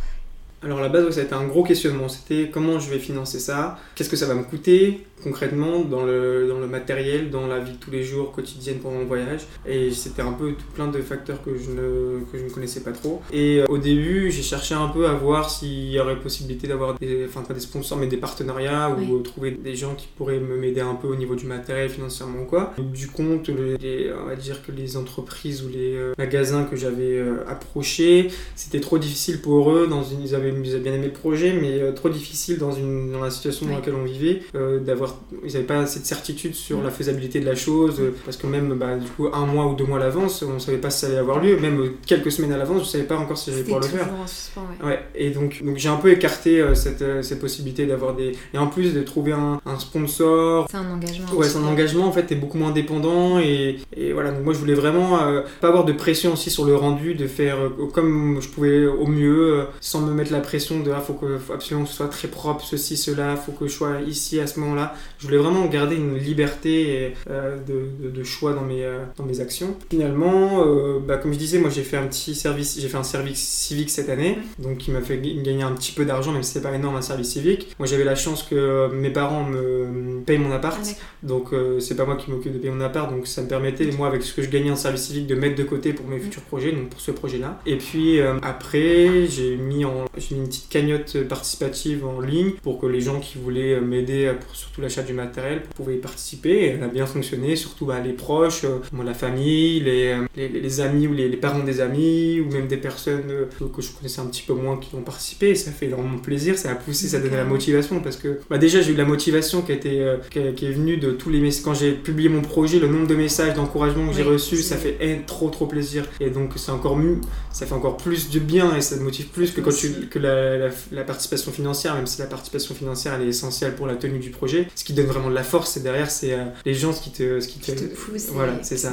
Alors à la base, ça a été un gros questionnement. C'était comment je vais financer ça? Qu'est-ce que ça va me coûter concrètement dans le, dans le matériel, dans la vie de tous les jours, quotidienne pendant mon voyage? Et c'était un peu tout plein de facteurs que je ne, que je ne connaissais pas trop. Et euh, au début, j'ai cherché un peu à voir s'il y aurait possibilité d'avoir des, enfin pas des sponsors, mais des partenariats ou trouver des gens qui pourraient m'aider un peu au niveau du matériel financièrement quoi. Du compte, les, on va dire que les entreprises ou les euh, magasins que j'avais euh, approchés, c'était trop difficile pour eux. Dans une, ils avaient avaient, ils avaient bien aimé le projet, mais euh, trop difficile dans, une, dans la situation dans laquelle on vivait, euh, d'avoir, ils n'avaient pas assez de certitude sur la faisabilité de la chose, euh, parce que même bah, du coup un mois ou deux mois à l'avance, on savait pas si ça allait avoir lieu, même quelques semaines à l'avance, je savais pas encore si j'allais pouvoir le faire. en suspens, ouais. Ouais, et donc, donc j'ai un peu écarté cette, cette possibilité d'avoir des. Et en plus de trouver un, un sponsor. C'est un engagement. Ouais, aussi. son engagement en fait est beaucoup moins dépendant et, et voilà. Donc moi je voulais vraiment euh, pas avoir de pression aussi sur le rendu, de faire euh, comme je pouvais au mieux, euh, sans me mettre la pression de ah faut que faut absolument que ce soit très propre, ceci, cela, faut que je sois ici à ce moment-là. Je voulais vraiment garder une liberté et, euh, de, de- de choix dans mes, euh, dans mes actions. Finalement, euh, bah, comme je disais, moi j'ai fait un petit service, j'ai fait un service civique cette année, donc qui m'a fait gagner un petit peu d'argent, même si c'est pas énorme un service civique. Moi j'avais la chance que mes parents me payent mon appart, Ah, donc c'est pas moi qui m'occupe de payer mon appart, donc ça me permettait, moi avec ce que je gagnais en service civique, de mettre de côté pour mes futurs projets, donc pour ce projet-là. Et puis après, j'ai mis, en, une petite cagnotte participative en ligne pour que les gens qui voulaient euh, m'aider pour surtout l'achat du matériel pouvaient y participer. Et elle a bien fonctionné, surtout bah, les proches, euh, moi, la famille, les, euh, les, les amis ou les, les parents des amis, ou même des personnes euh, que je connaissais un petit peu moins qui ont participé. Et ça fait énormément plaisir, ça a poussé, ça a donné la motivation parce que bah, déjà j'ai eu de la motivation qui, a été, euh, qui, a- qui est venue de tous les messages. Quand j'ai publié mon projet, le nombre de messages d'encouragement que j'ai Oui, reçus, ça fait eh, trop trop plaisir. Et donc c'est encore mieux, ça fait encore plus de bien et ça te motive plus que quand tu. Que la, la- la participation financière, même si la participation financière elle est essentielle pour la tenue du projet. Ce qui donne vraiment de la force, c'est derrière, c'est euh, les gens qui te, ce qui te, Qui te et voilà, c'est ça.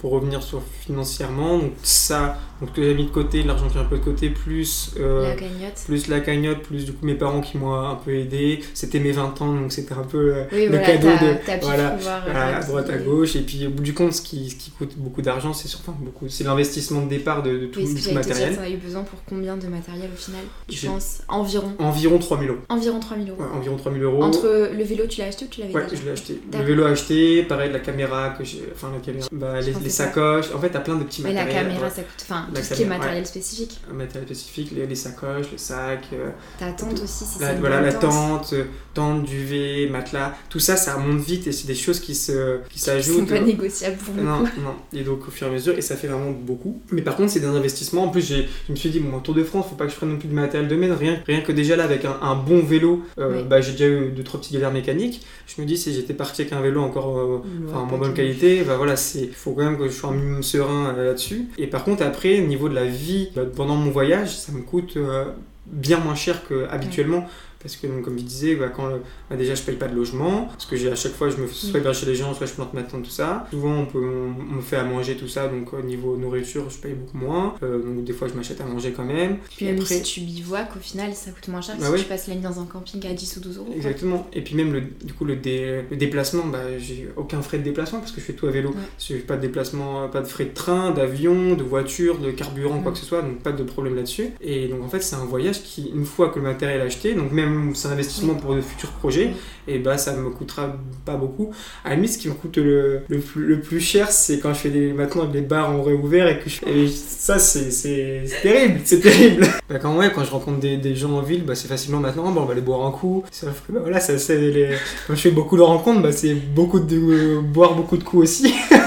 pour revenir sur financièrement, donc ça, donc que j'ai mis de côté, l'argent qui est un peu de côté, plus euh, La cagnotte. plus la cagnotte, plus du coup mes parents qui m'ont un peu aidé. C'était mes 20 ans, donc c'était un peu euh, Oui, le voilà, cadeau de voilà, pouvoir, euh, à, à droite à gauche. Et puis au bout du compte, ce qui, ce qui coûte beaucoup d'argent, c'est surtout beaucoup, c'est l'investissement de départ de, de tout, Oui, ce matériel. t'en as eu besoin pour combien de matériel au final? Tu penses Environ? Environ 3000 euros. Environ 3000 euros. Ouais, environ 3000 euros. Entre le vélo, tu l'as acheté ou tu l'avais Ouais, je l'ai acheté. Le vélo acheté, pareil, la caméra que j'ai. Enfin, la caméra. Bah, les, sacoches. En fait, t'as plein de petits Mais la matériels. caméra, ouais. ça coûte. Enfin, tout ce qui est matériel spécifique. Un matériel spécifique, les, les sacoches, le sac. euh, Ta tente aussi, si La- voilà, la tente. tente, euh, tente, duvet, matelas, tout ça, ça remonte vite et c'est des choses qui se, qui Qui sont s'ajoutent. pas négociables pour Non, coup. non. Et donc au fur et à mesure, et ça fait vraiment beaucoup. Mais par contre, c'est des investissements. En plus, je me suis dit, bon, en Tour de France, faut pas que je prenne non plus de matériel de mène. Rien, rien que déjà là, avec un, un bon vélo, euh, Oui. bah, j'ai déjà eu deux, trois petites galères mécaniques. Je me dis, si j'étais parti avec un vélo encore euh, en Ouais, moins bonne qualité, bah voilà, c'est faut quand même que je sois un minimum serein là-dessus. Et par contre, après, au niveau de la vie, bah, pendant mon voyage, ça me coûte euh, bien moins cher qu'habituellement. Parce que, donc, comme je disais, bah, quand, le- bah, déjà je paye pas de logement, parce que à chaque fois je me soit héberge chez les gens, soit je plante ma tente, tout ça. Souvent on, peut, on, on me fait à manger, tout ça, donc au niveau nourriture je paye beaucoup moins. Euh, donc des fois je m'achète à manger quand même. Puis Et même après- si tu bivouacs, au final, ça coûte moins cher que Bah si oui. tu passes la nuit dans un camping à 10 ou 12 euros. quoi. Exactement. Et puis même le, du coup le, dé- le déplacement, bah, j'ai aucun frais de déplacement parce que je fais tout à vélo. Ouais. J'ai pas de déplacement, pas de frais de train, d'avion, de voiture, de carburant, quoi Mm. que ce soit, donc pas de problème là-dessus. Et donc en fait c'est un voyage qui, une fois que le matériel est acheté, donc même c'est un investissement pour de futurs projets, et bah ça me coûtera pas beaucoup. À la limite ce qui me coûte le, le, plus, le plus cher c'est quand je fais des, maintenant les bars ont réouvert et que je et ça c'est c'est- c'est terrible, c'est terrible. Bah, quand, ouais, quand je rencontre des, des gens en ville, bah, c'est facilement maintenant, bah, on va aller boire un coup. Sauf que bah, voilà, ça, c'est les... quand je fais beaucoup de rencontres, bah, c'est beaucoup de euh, boire beaucoup de coups aussi.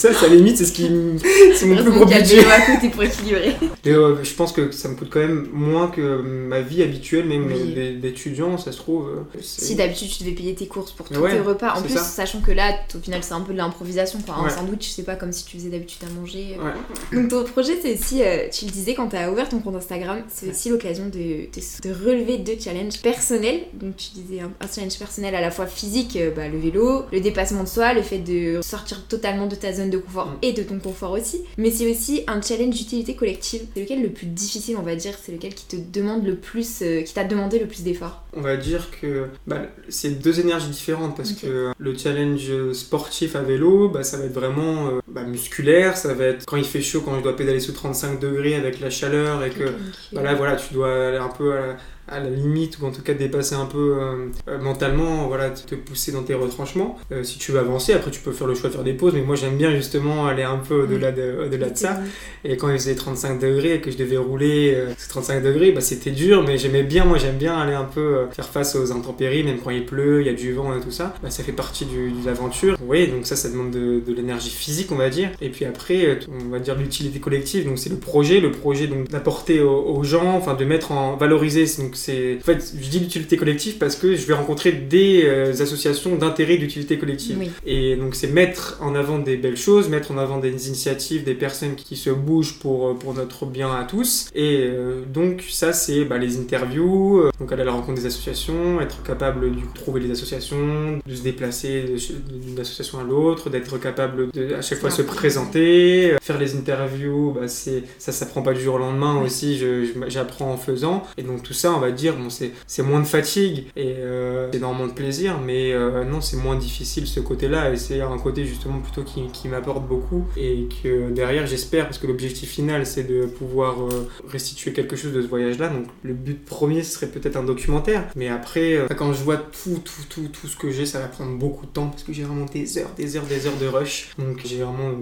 ça, ça limite, c'est ce qui c'est mon plus gros qu'il y a le budget. vélo à côté pour équilibrer. Mais euh, je pense que ça me coûte quand même moins que ma vie habituelle, même Oui. euh, d'étudiant, ça se trouve. euh, Si d'habitude tu devais payer tes courses pour tous Ouais, tes repas, en plus ça. sachant que là au final c'est un peu de l'improvisation quoi. Un Ouais. sandwich c'est pas comme si tu faisais d'habitude à manger. Ouais. Donc ton projet c'est aussi, euh, tu le disais quand tu as ouvert ton compte Instagram, c'est aussi l'occasion de, de, de relever deux challenges personnels. Donc tu disais un, un challenge personnel à la fois physique, euh, bah, le vélo, le dépassement de soi, le fait de sortir totalement de ta zone de confort Mm. et de ton confort aussi. Mais c'est aussi un challenge d'utilité collective. C'est lequel le plus difficile on va dire, c'est lequel qui te demande le plus, euh, qui t'a demandé le plus d'efforts? On va dire que bah, c'est deux énergies différentes parce que le challenge sportif à vélo, bah, ça va être vraiment euh, bah, musculaire, ça va être quand il fait chaud, quand je dois pédaler sous 35 degrés avec la chaleur et que bah, là voilà, tu dois aller un peu à la, à la limite ou en tout cas dépasser un peu mentalement, voilà, te pousser dans tes retranchements. si tu veux avancer, après tu peux faire le choix de faire des pauses, mais moi j'aime bien justement aller un peu au-delà de, au -delà de ça. Et quand il faisait 35 degrés et que je devais rouler 35 degrés, bah, c'était dur, mais j'aimais bien, moi j'aime bien aller un peu faire face aux intempéries, même quand il pleut, il y a du vent et tout ça. Bah, ça fait partie du, de l'aventure. Oui, donc ça, ça demande de, de l'énergie physique, on va dire. Et puis après, on va dire l'utilité collective, donc c'est le projet, le projet donc d'apporter aux, gens, enfin de mettre en valoriser. Donc c'est, en fait, je dis l'utilité collective parce que je vais rencontrer des euh, associations d'intérêt d'utilité collective. Et donc c'est mettre en avant des belles choses, mettre en avant des initiatives, des personnes qui se bougent pour, pour notre bien à tous. Et euh, donc ça, c'est bah, les interviews, euh, donc aller à la rencontre des associations, être capable de trouver les associations, de se déplacer d'une association à l'autre, d'être capable de à chaque fois se présenter, faire les interviews, bah, c'est ça, ça prend pas du jour au lendemain aussi. J'apprends en faisant, et donc tout ça, on va dire, bon, c'est moins de fatigue et euh, énormément de plaisir, mais euh, non, c'est moins difficile ce côté-là, et c'est un côté justement plutôt qui, qui m'apporte beaucoup et que derrière, j'espère, parce que l'objectif final, c'est de pouvoir euh, restituer quelque chose de ce voyage-là. Donc le but premier, ce serait peut-être un documentaire, mais après, quand je vois tout, tout, tout, tout ce que j'ai, ça va prendre beaucoup de temps parce que j'ai vraiment des heures, des heures, des heures de rush. Donc j'ai vraiment,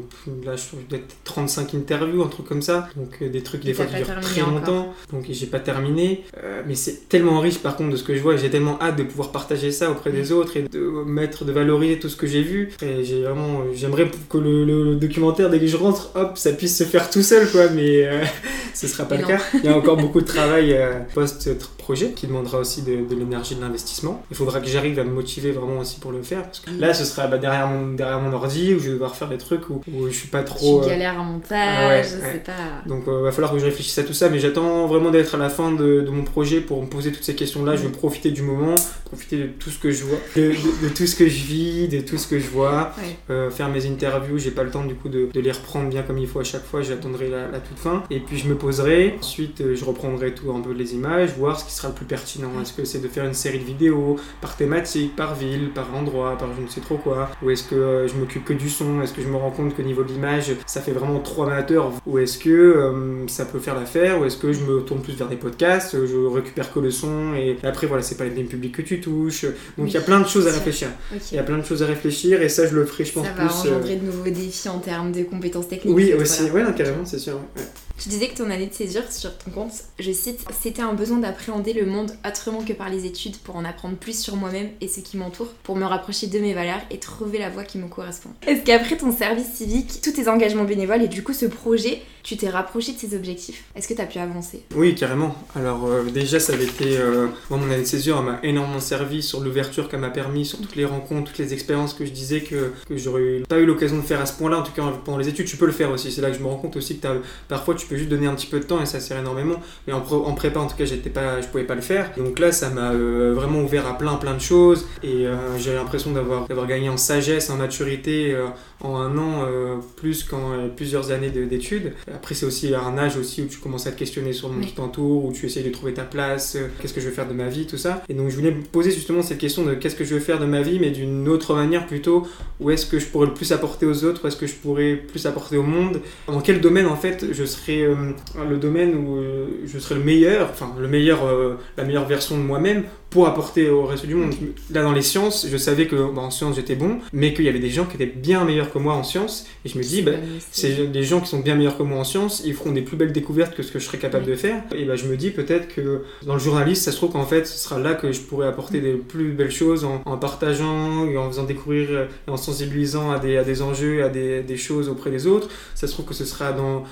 là, je trouve peut-être 35 interviews, un truc comme ça. Donc des trucs des fois qui durent très longtemps. Donc j'ai pas terminé. Euh, mais c'est tellement riche par contre de ce que je vois et j'ai tellement hâte de pouvoir partager ça auprès des autres et de mettre, de valoriser tout ce que j'ai vu. Et j'ai vraiment, j'aimerais que le, documentaire, dès que je rentre, hop, ça puisse se faire tout seul quoi. Mais ce sera pas le cas. Il y a encore beaucoup de travail post-projet qui demandera aussi de, de l'énergie de l'investissement. Il faudra que j'arrive à me motiver vraiment aussi pour le faire. Parce que là, ce sera bah, derrière, mon, derrière mon ordi où je vais devoir faire des trucs où, où je suis pas trop. Tu euh, galères en montage, je sais pas. Donc, il euh, va falloir que je réfléchisse à tout ça. Mais j'attends vraiment d'être à la fin de, de, mon projet pour me poser toutes ces questions-là. Je vais profiter du moment, profiter de tout ce que je vois, de, de, tout ce que je vis, de tout ce que je vois. Euh, faire mes interviews, j'ai pas le temps du coup de, les reprendre bien comme il faut à chaque fois. J'attendrai la, la, toute fin. Et puis, je me poserai. Ensuite, je reprendrai tout un peu les images, voir ce qui sera le plus pertinent. Est-ce que c'est de faire une série de vidéos par thématique, par ville, par endroit, par je ne sais trop quoi? Ou est-ce que euh, je m'occupe que du son? Est-ce que je me rends compte qu'au niveau de l'image, ça fait vraiment trop amateur Ou est-ce que euh, ça peut faire l'affaire? Ou est-ce que je me tourne plus vers des podcasts? Je récupère que le son et après voilà, c'est pas les thèmes publics que tu touches. Donc il y a plein de choses à réfléchir. Il y a plein de choses à réfléchir et ça je le ferai je pense ça plus. Ça va engendrer de nouveaux défis en termes de compétences techniques. Oui aussi, ouais, carrément c'est sûr. Tu disais que ton année de césure sur ton compte, je cite, c'était un besoin d'appréhender le monde autrement que par les études pour en apprendre plus sur moi-même et ce qui m'entoure, pour me rapprocher de mes valeurs et trouver la voie qui me correspond. Est-ce qu'après ton service civique, tous tes engagements bénévoles et du coup ce projet, tu t'es rapproché de ces objectifs? Est-ce que tu as pu avancer? Oui, carrément. Alors euh, déjà, ça avait été... Euh, moi, mon année de césure m'a énormément servi sur l'ouverture qu'elle m'a permis, sur toutes les rencontres, toutes les expériences que je disais que, que j'aurais pas eu l'occasion de faire à ce point-là. En tout cas, pendant les études, tu peux le faire aussi. C'est là que je me rends compte aussi que parfois, tu peux juste donner un petit peu de temps et ça sert énormément. Mais en, prépa, en tout cas, j'étais pas, je pouvais pas le faire. Donc là, ça m'a euh, vraiment ouvert à plein, plein de choses. Et j'ai l'impression d'avoir gagné en sagesse, en maturité en un an plus qu'en plusieurs années d'études. Après, c'est aussi un âge aussi où tu commences à te questionner sur le monde qui t'entoure, où tu essayes de trouver ta place, euh, qu'est-ce que je veux faire de ma vie, tout ça. Et donc, je voulais me poser justement cette question de qu'est-ce que je veux faire de ma vie, mais d'une autre manière plutôt, où est-ce que je pourrais le plus apporter aux autres, où est-ce que je pourrais plus apporter au monde, dans quel domaine en fait je serais euh, le domaine où euh, je serais le meilleur, enfin le meilleur, la meilleure version de moi-même? Pour apporter au reste du monde. Là, dans les sciences, je savais que bah, en sciences j'étais bon, mais qu'il y avait des gens qui étaient bien meilleurs que moi en sciences. Et je me dis, bah, c'est des gens qui sont bien meilleurs que moi en sciences, ils feront des plus belles découvertes que ce que je serais capable de faire. Et bah, je me dis peut-être que dans le journalisme, ça se trouve qu'en fait, ce sera là que je pourrais apporter des plus belles choses en, partageant, et en faisant découvrir en sensibilisant à des, à des enjeux, à des, des, choses auprès des autres. Ça se trouve que ce sera dans,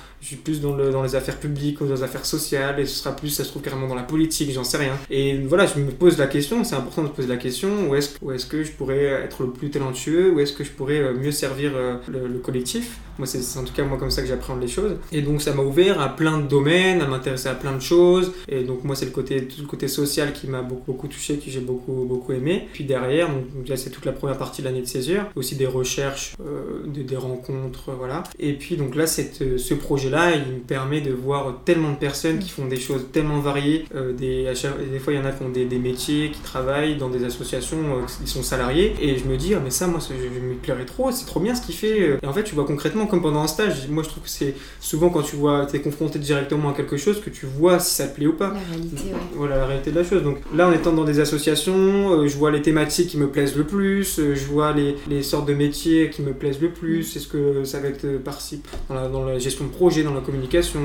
plus dans, le, dans les affaires publiques ou dans les affaires sociales, et ce sera plus, ça se trouve carrément dans la politique, j'en sais rien. Et voilà, je me pose la question, c'est important de se poser la question, où est-ce est que je pourrais être le plus talentueux, où est-ce que je pourrais euh, mieux servir euh, le, collectif. Moi, c'est en tout cas moi comme ça que j'apprends les choses. Et donc ça m'a ouvert à plein de domaines, à m'intéresser à plein de choses. Et donc moi, c'est le côté, le côté social qui m'a beaucoup, beaucoup touché, que j'ai beaucoup, beaucoup aimé. Puis derrière, donc, c'est toute la première partie de l'année de césure, aussi des recherches, euh, des, rencontres, voilà. Et puis donc là, cette, ce projet-là, il me permet de voir tellement de personnes qui font des choses tellement variées. des, des fois, il y en a qui ont des, des métiers métier qui travaillent dans des associations, qui sont salariés, et je me dis, ah, mais ça, moi, je, je me plairais trop, c'est trop bien ce qu'il fait. Et en fait, tu vois concrètement, comme pendant un stage, moi, je trouve que c'est souvent quand tu vois, es confronté directement à quelque chose, que tu vois si ça te plaît ou pas. La réalité, ouais. Voilà, la réalité de la chose. Donc là, en étant dans des associations, je vois les thématiques qui me plaisent le plus, je vois les, les sortes de métiers qui me plaisent le plus, est-ce que ça va être par-ci dans la, dans la gestion de projet, dans la communication,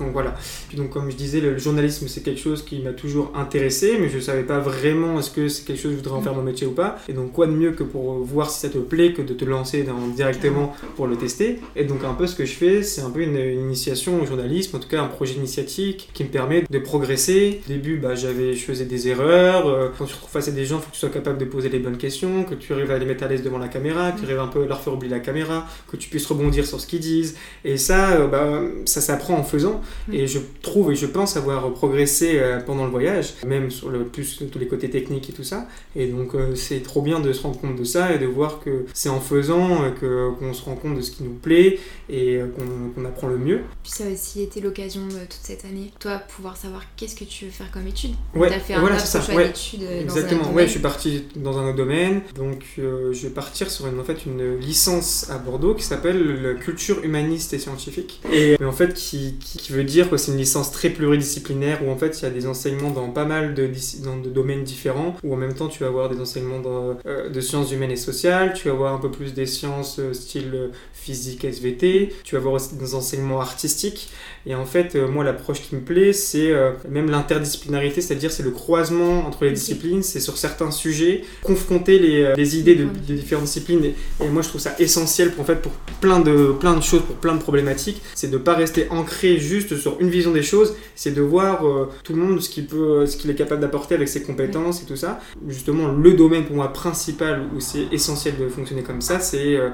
donc voilà. Puis donc, comme je disais, le journalisme, c'est quelque chose qui m'a toujours intéressé, mais je savais pas vraiment est-ce que c'est quelque chose que je voudrais en faire mon métier ou pas. Et donc, quoi de mieux que pour voir si ça te plaît que de te lancer directement pour le tester. Et donc, un peu ce que je fais, c'est un peu une, initiation au journalisme, en tout cas un projet initiatique qui me permet de progresser. Au début, bah, j'avais, je faisais des erreurs. Euh, quand tu te retrouves face à des gens, il faut que tu sois capable de poser les bonnes questions, que tu arrives à les mettre à l'aise devant la caméra, que tu arrives un peu à leur faire oublier la caméra, que tu puisses rebondir sur ce qu'ils disent. Et ça, euh, bah, ça s'apprend en faisant. Et je trouve et je pense avoir progressé euh, pendant le voyage, même sur le plus tous les côtés techniques et tout ça. Et donc euh, c'est trop bien de se rendre compte de ça et de voir que c'est en faisant que qu'on se rend compte de ce qui nous plaît et qu'on apprend le mieux. Puis ça a aussi été l'occasion toute cette année, toi, pouvoir savoir qu'est-ce que tu veux faire comme étude. Ouais, tu as fait un voilà, ça. choix Ouais, d'études Exactement, dans un autre ouais, je suis parti dans un autre domaine. Donc, euh, je vais partir sur une, en fait, une licence à Bordeaux qui s'appelle la culture humaniste et scientifique. Et euh, en fait, qui, qui, qui veut dire que c'est une licence très pluridisciplinaire où en fait, il y a des enseignements dans pas mal de, dans de domaines différents. Où en même temps, tu vas avoir des enseignements dans, euh, de sciences humaines et sociales. Tu vas avoir un peu plus des sciences euh, style euh, physique, SVT. Tu vas avoir aussi des enseignements artistiques. Et en fait, euh, moi, l'approche qui me plaît, c'est même l'interdisciplinarité, c'est-à-dire c'est le croisement entre les disciplines, c'est sur certains sujets, confronter les, les idées de, différentes disciplines. Et, et moi, je trouve ça essentiel pour, en fait, pour plein de, plein de choses, pour plein de problématiques. C'est de pas rester ancré juste sur une vision des choses, c'est de voir tout le monde ce qu'il peut, ce qu'il est capable d'apporter avec ses compétences et tout ça. Justement, le domaine pour moi principal où c'est essentiel de fonctionner comme ça, c'est euh,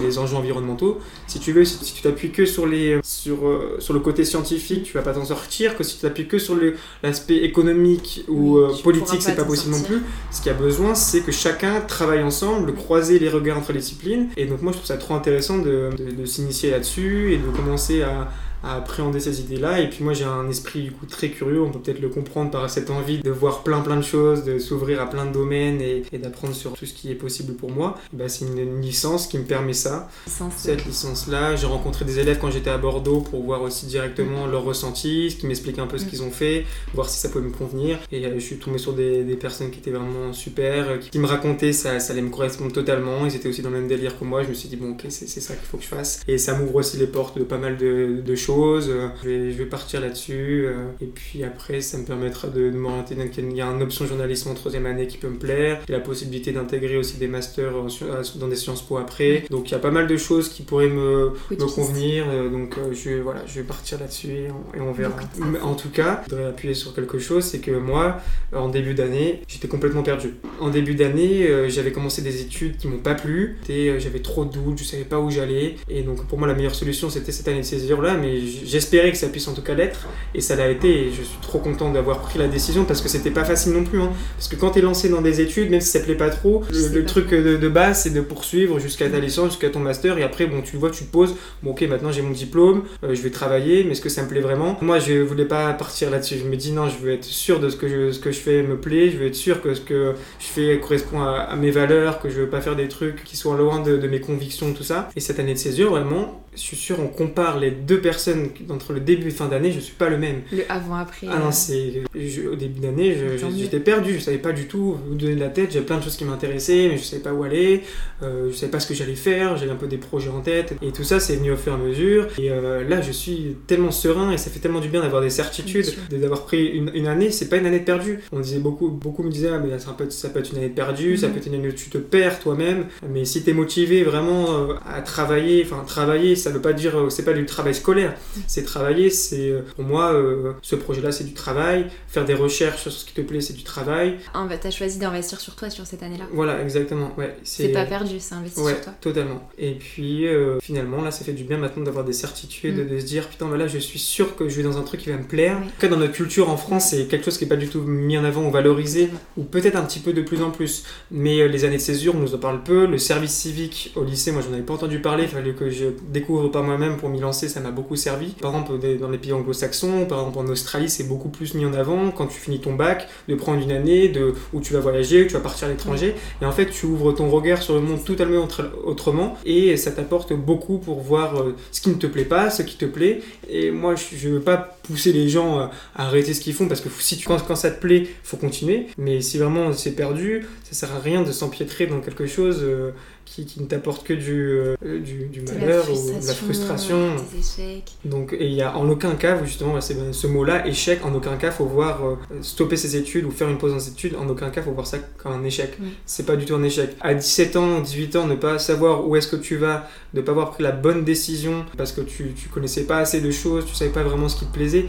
les enjeux environnementaux. Si tu veux, si, tu t'appuies que sur, les, sur, euh, sur le côté scientifique, tu vas pas t'en sortir. Que si tu t'appuies que sur l'aspect économique ou Oui, euh, politique, c'est pas pas possible non plus. Ce qu'il y a besoin, c'est que chacun travaille ensemble, croiser les regards entre les disciplines. Et donc moi, je trouve ça trop intéressant de, de- de s'initier là-dessus et de commencer à, à appréhender ces idées-là. Et puis moi, j'ai un esprit du coup très curieux. On peut peut-être le comprendre par cette envie de voir plein plein de choses, de s'ouvrir à plein de domaines et, et d'apprendre sur tout ce qui est possible pour moi. Bah, c'est une, une licence qui me permet ça. Licence, Cette licence-là, j'ai rencontré des élèves quand j'étais à Bordeaux pour voir aussi directement leur ressenti, ce qui m'expliquent un peu ce Mm. qu'ils ont fait, voir si ça pouvait me convenir. Et euh, je suis tombé sur des, des personnes qui étaient vraiment super, euh, qui, qui me racontaient ça, ça allait me correspondre totalement. Ils étaient aussi dans le même délire que moi. Je me suis dit, bon, ok, c'est c'est ça qu'il faut que je fasse. Et ça m'ouvre aussi les portes de pas mal de, de choses. Euh, Je vais, je vais partir là-dessus. euh, Et puis après, ça me permettra de, de m'orienter. Donc, Il y a une option journalisme en troisième année qui peut me plaire. La possibilité d'intégrer aussi des masters euh, dans des Sciences Po après. Donc il y a pas mal de choses qui pourraient me, Oui, me tu convenir. Donc je, voilà, je vais partir là-dessus et on, et on verra. Donc, Mais en tout cas, je voudrais appuyer sur quelque chose, c'est que moi, en début d'année, j'étais complètement perdu. En début d'année, j'avais commencé des études qui m'ont pas plu. Et, J'avais trop de doutes, je savais pas où j'allais. Et donc pour moi, la meilleure solution, c'était cette année de césure-là. Mais j- j'espérais que ça puisse en tout cas l'être. Et ça l'a été. Et je suis trop content d'avoir pris la décision parce que c'était pas facile non plus. hein. Parce que quand tu es lancé dans des études, même si ça plaît pas trop, le, sais le pas truc de, de base, c'est de poursuivre jusqu'à ta licence, jusqu'à ton master. Et après, bon, tu vois, tu te poses. Bon, ok, maintenant j'ai mon diplôme, euh, je vais travailler, mais est-ce que ça me plaît vraiment? Moi, je voulais pas partir là-dessus. Je me dis non, je veux être sûr de ce que je, ce que je fais me plaît. Je veux être sûr que ce que je fais correspond à, à mes valeurs, que je veux pas faire des trucs qui soient loin de, de mes convictions, tout ça. Et cette année de césure, vraiment, je suis sûr, on compare les deux personnes entre le début et fin d'année, je suis pas le même. Le avant-après. Ah non, c'est. Au début d'année, j'étais perdu, je savais pas du tout où donner de la tête. J'avais plein de choses qui m'intéressaient, mais je savais pas où aller. Euh, je savais pas ce que j'allais faire, j'avais un peu des projets en tête. Et tout ça, c'est venu au fur et à mesure. Et euh, là, je suis tellement serein et ça fait tellement du bien d'avoir des certitudes, d'avoir pris une, une année. C'est pas une année de perdue. On disait beaucoup, beaucoup me disaient, ah, mais ça peut, être, ça peut être une année de perdue, ça Mhm. peut être une année où tu te perds toi-même. Mais si t'es motivé vraiment euh, à travailler, enfin, travailler, ça veut pas dire, euh, c'est pas du travail scolaire. C'est travailler, c'est euh, pour moi, euh, ce projet-là, c'est du travail. Faire des recherches sur ce qui te plaît, c'est du travail. Ah, bah, T'as choisi d'investir sur toi sur cette année-là. Voilà, exactement. Ouais, C'est pas perdu, c'est investi Ouais, sur toi. totalement. Et puis euh, finalement, là, ça fait du bien maintenant d'avoir des certitudes, Mm. de se dire putain, bah là, je suis sûr que je vais dans un truc qui va me plaire. Oui. En tout cas, dans notre culture en France, c'est quelque chose qui est pas du tout mis en avant ou valorisé, ou peut-être un petit peu de plus en plus. Mais euh, les années de césure, on nous en parle peu. Le service civique au lycée, moi, j'en avais pas entendu parler. Il fallait que je découvre découvre par moi-même pour m'y lancer, ça m'a beaucoup servi. Par exemple, dans les pays anglo-saxons, par exemple en Australie, c'est beaucoup plus mis en avant quand tu finis ton bac, de prendre une année de, où tu vas voyager, où tu vas partir à l'étranger. Et en fait, tu ouvres ton regard sur le monde totalement autrement et ça t'apporte beaucoup pour voir euh, ce qui ne te plaît pas, ce qui te plaît. Et moi, je ne veux pas pousser les gens à arrêter ce qu'ils font parce que si tu, quand, quand ça te plaît, faut continuer. Mais si vraiment c'est perdu, ça sert à rien de s'empiétrer dans quelque chose euh, qui, qui ne t'apporte que du, euh, du, du malheur ou de la frustration. Des échecs. Donc, et il y a en aucun cas, justement, c'est ce mot-là, échec, en aucun cas, faut voir euh, stopper ses études ou faire une pause dans ses études, en aucun cas, faut voir ça comme un échec. C'est pas du tout un échec. À 17 ans, 18 ans, ne pas savoir où est-ce que tu vas, ne pas avoir pris la bonne décision parce que tu, tu connaissais pas assez de choses, tu savais pas vraiment ce qui te plaisait,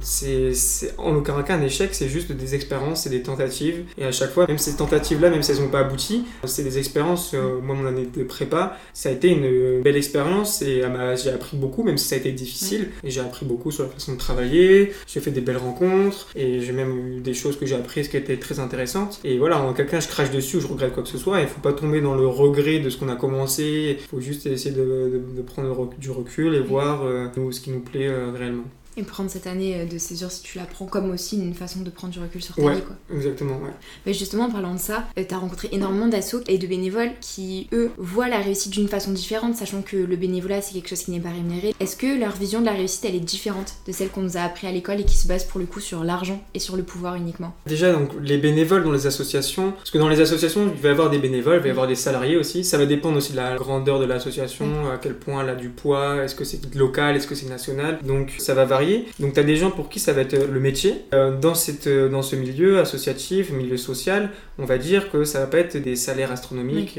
c'est en aucun cas un échec, c'est juste des expériences, c'est des tentatives. Et à chaque fois, même ces tentatives-là, même si elles n'ont pas abouti, c'est des expériences. Euh, moi, mon année de prépa, ça a été une belle expérience et j'ai appris beaucoup, même si ça a été difficile. Et j'ai appris beaucoup sur la façon de travailler, j'ai fait des belles rencontres et j'ai même eu des choses que j'ai apprises qui étaient très intéressantes. Et voilà, en quelqu'un, je crache dessus ou je regrette quoi que ce soit. Il faut pas tomber dans le regret de ce qu'on a commencé. Il faut juste essayer de, prendre du recul et voir euh, ce qui nous plaît euh, réellement. Et prendre cette année euh, de césure, si tu la prends comme aussi une façon de prendre du recul sur ta vie. Quoi. Exactement, ouais. Mais justement, en parlant de ça, euh, tu as rencontré énormément d'assauts et de bénévoles qui, eux, voient la réussite d'une façon différente, sachant que le bénévolat, c'est quelque chose qui n'est pas rémunéré. Est-ce que leur vision de la réussite, elle est différente de celle qu'on nous a appris à l'école et qui se base pour le coup sur l'argent et sur le pouvoir uniquement? Déjà, donc, les bénévoles dans les associations, parce que dans les associations, il va y avoir des bénévoles, il va y avoir des salariés aussi. Ça va dépendre aussi de la grandeur de l'association, à quel point elle a du poids, est-ce que c'est local, est-ce que c'est national. Donc, ça va varier. Donc, tu as des gens pour qui ça va être euh, le métier. Euh, dans, cette, euh, dans ce milieu associatif, milieu social, on va dire que ça va pas être des salaires astronomiques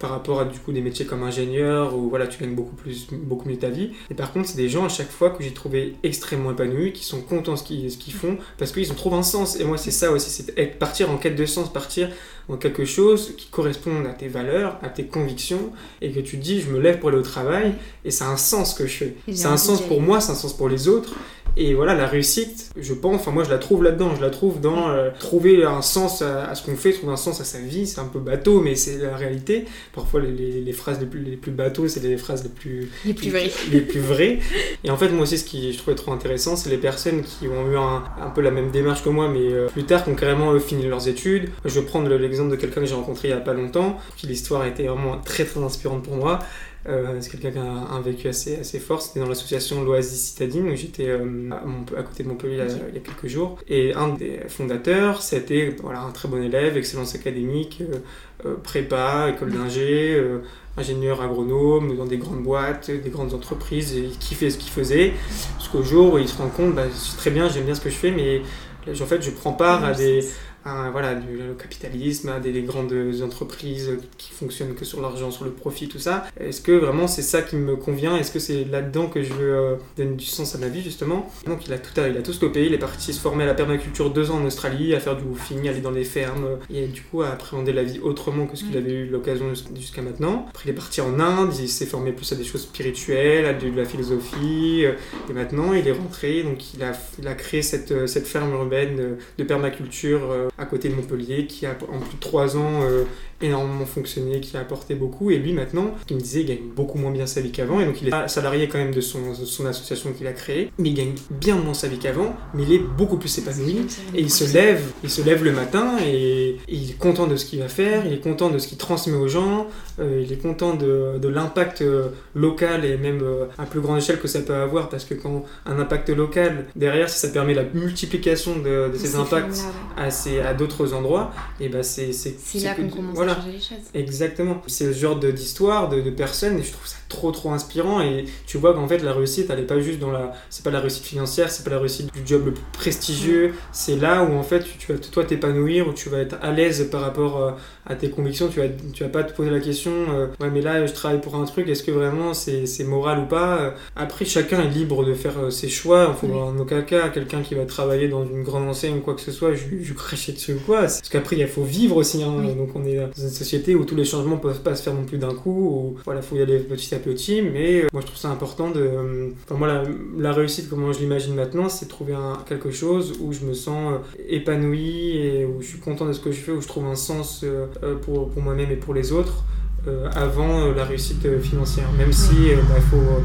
par rapport à du coup des métiers comme ingénieur où voilà tu gagnes beaucoup plus beaucoup mieux ta vie. Et par contre, c'est des gens à chaque fois que j'ai trouvé extrêmement épanouis, qui sont contents de ce qu'ils, ce qu'ils font parce qu'ils ont trouvé un sens. Et moi, c'est ça aussi, c'est partir en quête de sens, partir en quelque chose qui corresponde à tes valeurs, à tes convictions, et que tu dis, je me lève pour aller au travail, et c'est un sens que je fais. C'est un sens pour moi, c'est un sens pour les autres. Et voilà, la réussite, je pense, enfin moi je la trouve là-dedans, je la trouve dans euh, trouver un sens à, ce qu'on fait, trouver un sens à sa vie, c'est un peu bateau, mais c'est la réalité. Parfois les, les, phrases les plus, les plus bateaux, c'est les phrases les plus, les plus vraies. Les plus vraies. Et en fait, moi aussi, ce qui je trouvais trop intéressant, c'est les personnes qui ont eu un, un, peu la même démarche que moi, mais euh, plus tard, qui ont carrément fini leurs études. Je vais prendre l'exemple de quelqu'un que j'ai rencontré il y a pas longtemps, qui l'histoire a été vraiment très très inspirante pour moi. Euh, c'est quelqu'un qui a un, vécu assez, assez fort. C'était dans l'association L'Oasis Citadine où j'étais euh, à, côté de Montpellier il y, a, quelques jours. Et un des fondateurs, c'était voilà, un très bon élève, excellence académique, euh, prépa, école d'ingé, ingénieur agronome dans des grandes boîtes, des grandes entreprises, et qui fait ce qu'il faisait. Jusqu'au jour où il se rend compte, bah, c'est très bien, j'aime bien ce que je fais, mais en fait, je prends part à des voilà, du capitalisme, des, grandes entreprises qui fonctionnent que sur l'argent, sur le profit, tout ça. Est-ce que vraiment c'est ça qui me convient? Est-ce que c'est là-dedans que je veux euh, donner du sens à ma vie, justement? Donc il a tout, il a tout scopé, il est parti se former à la permaculture deux ans en Australie, à faire du woofing, aller dans les fermes, et du coup à appréhender la vie autrement que ce qu'il mm. avait eu l'occasion jusqu'à maintenant. Après il est parti en Inde, il s'est formé plus à des choses spirituelles, à de, la philosophie, euh, et maintenant il est rentré, donc il a, il a créé cette, cette ferme urbaine de permaculture euh, à côté de Montpellier, qui a en plus de trois ans euh, énormément fonctionné, qui a apporté beaucoup. Et lui, maintenant, il me disait, il gagne beaucoup moins bien sa vie qu'avant. Et donc, il est salarié quand même de son, son association qu'il a créée. Mais il gagne bien moins sa vie qu'avant. Mais il est beaucoup plus épanoui. Et il se lève, il se lève le matin et, il est content de ce qu'il va faire. Il est content de ce qu'il transmet aux gens. Euh, il est content de, de l'impact euh, local et même euh, à plus grande échelle que ça peut avoir. Parce que quand un impact local, derrière, si ça permet la multiplication de, de ces impacts à, à d'autres endroits, et ben c'est c'est là qu'on commence voilà. Exactement. C'est le genre d'histoire, de, de, personnes, et je trouve ça trop trop inspirant. Et tu vois qu'en fait, la réussite, elle est pas juste dans la. C'est pas la réussite financière, c'est pas la réussite du job le plus prestigieux. C'est là où en fait, tu, vas toi t'épanouir, où tu vas être à l'aise par rapport euh, à tes convictions. Tu vas, tu vas pas te poser la question, euh, ouais, mais là, je travaille pour un truc, est-ce que vraiment c'est moral ou pas? Après, chacun est libre de faire euh, ses choix. Il faut en aucun cas quelqu'un qui va travailler dans une grande enseigne ou quoi que ce soit, je, je cracher dessus ou quoi. Parce qu'après, il faut vivre aussi. Hein. Donc, on est dans une société où tous les changements peuvent pas se faire non plus d'un coup. Ou, voilà, faut y aller petit à Mais euh, moi, je trouve ça important de. Euh, enfin, moi, la, réussite, comment je l'imagine maintenant, c'est de trouver un, quelque chose où je me sens euh, épanoui et où je suis content de ce que je fais, où je trouve un sens pour, pour moi-même et pour les autres. avant la réussite financière. Même si il bah, faut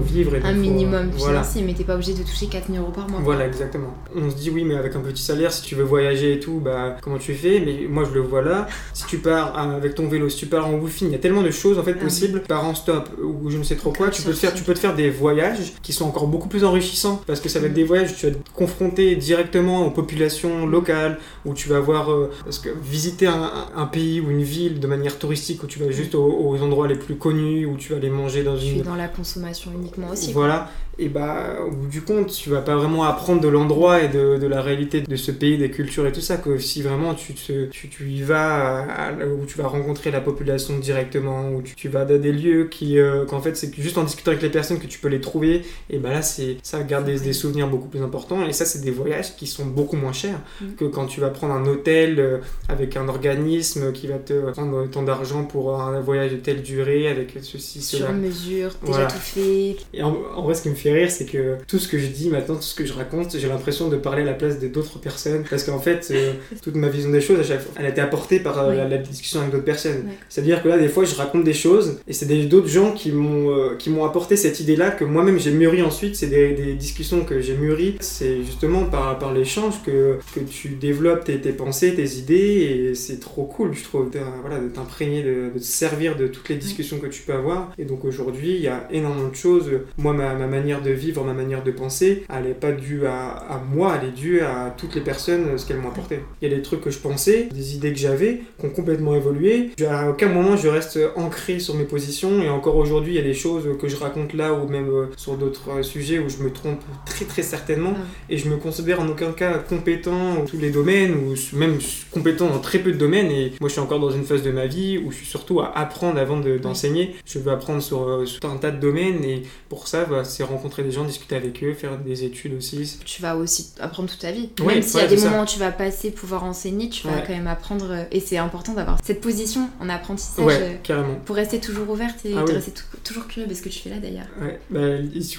vivre. Et un minimum financier, mais t'es pas obligé de toucher 4000 euros par mois. Voilà, exactement. On se dit oui, mais avec un petit salaire, si tu veux voyager et tout, bah comment tu fais? Mais moi je le vois là. Si tu pars avec ton vélo, si tu pars en woofing, il y a tellement de choses en fait ah possibles. Par en stop ou je ne sais trop quoi, tu peux, te faire, tu peux te faire des voyages qui sont encore beaucoup plus enrichissants parce que ça va être mm. des voyages où tu vas te confronter directement aux populations locales, où tu vas voir, euh, parce que visiter un, pays ou une ville de manière touristique, où tu vas juste aux, endroits les plus connus, où tu vas aller manger dans une. dans la consommation Voilà et bah au bout du compte tu vas pas vraiment apprendre de l'endroit et de, de, la réalité de ce pays des cultures et tout ça que si vraiment tu, te, tu, tu, y vas où tu vas rencontrer la population directement où tu, vas dans des lieux qui euh, qu'en fait c'est juste en discutant avec les personnes que tu peux les trouver et bah là c'est ça garde des, souvenirs beaucoup plus importants et ça c'est des voyages qui sont beaucoup moins chers mm. que quand tu vas prendre un hôtel euh, avec un organisme qui va te prendre tant d'argent pour un voyage de telle durée avec ceci cela. Sur mesure déjà tout fait et en, en vrai ce qui me fait rire, c'est que tout ce que je dis maintenant, tout ce que je raconte, j'ai l'impression de parler à la place d'autres personnes. Parce qu'en fait, euh, toute ma vision des choses, elle a été apportée par euh, la, discussion avec d'autres personnes. C'est-à-dire que là, des fois, je raconte des choses et c'est d'autres gens qui m'ont euh, qui m'ont apporté cette idée-là que moi-même j'ai mûri ensuite. C'est des, des, discussions que j'ai mûri. C'est justement par, par l'échange que, que tu développes tes, tes, pensées, tes idées et c'est trop cool, je trouve, voilà, de t'imprégner, de, de, te servir de toutes les discussions que tu peux avoir. Et donc aujourd'hui, il y a énormément de choses. Moi, ma, ma manière de vivre, ma manière de penser, elle n'est pas due à, à, moi, elle est due à toutes les personnes, euh, ce qu'elles m'ont apporté. Il y a des trucs que je pensais, des idées que j'avais, qui ont complètement évolué. À aucun moment je reste ancré sur mes positions, et encore aujourd'hui, il y a des choses que je raconte là, ou même euh, sur d'autres euh, sujets où je me trompe très très certainement, et je me considère en aucun cas compétent dans tous les domaines, ou même compétent dans très peu de domaines, et moi je suis encore dans une phase de ma vie où je suis surtout à apprendre avant d'enseigner. je veux apprendre sur, sur, un tas de domaines, et pour ça, bah, c'est rencontrer rencontrer des gens, discuter avec eux, faire des études aussi. Tu vas aussi apprendre toute ta vie. même s'il y a des moments où tu vas passer pouvoir enseigner, tu vas quand même apprendre. Euh, et c'est important d'avoir cette position en apprentissage. Euh, carrément. Pour rester toujours ouverte et ah rester toujours curieux parce que tu fais là d'ailleurs. Bah,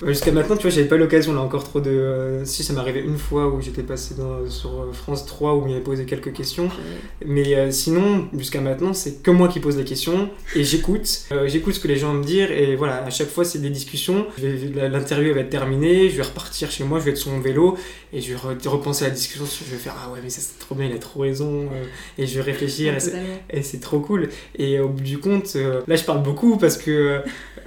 jusqu'à maintenant, tu vois, j'avais pas l'occasion là encore trop de. Euh, si ça m'est arrivé une fois où j'étais passé dans, sur France 3 où il m'avait posé quelques questions. Mais sinon, jusqu'à maintenant, c'est que moi qui pose les questions et j'écoute. j'écoute ce que les gens me disent et voilà, à chaque fois, c'est des discussions. L'interview va être terminée, je vais repartir chez moi, je vais être sur mon vélo et je vais repenser à la discussion. Je vais faire Ah ouais, mais ça c'est trop bien, il a trop raison. Euh, et je vais réfléchir et c'est trop cool. Et au bout du compte, euh, là je parle beaucoup parce que euh,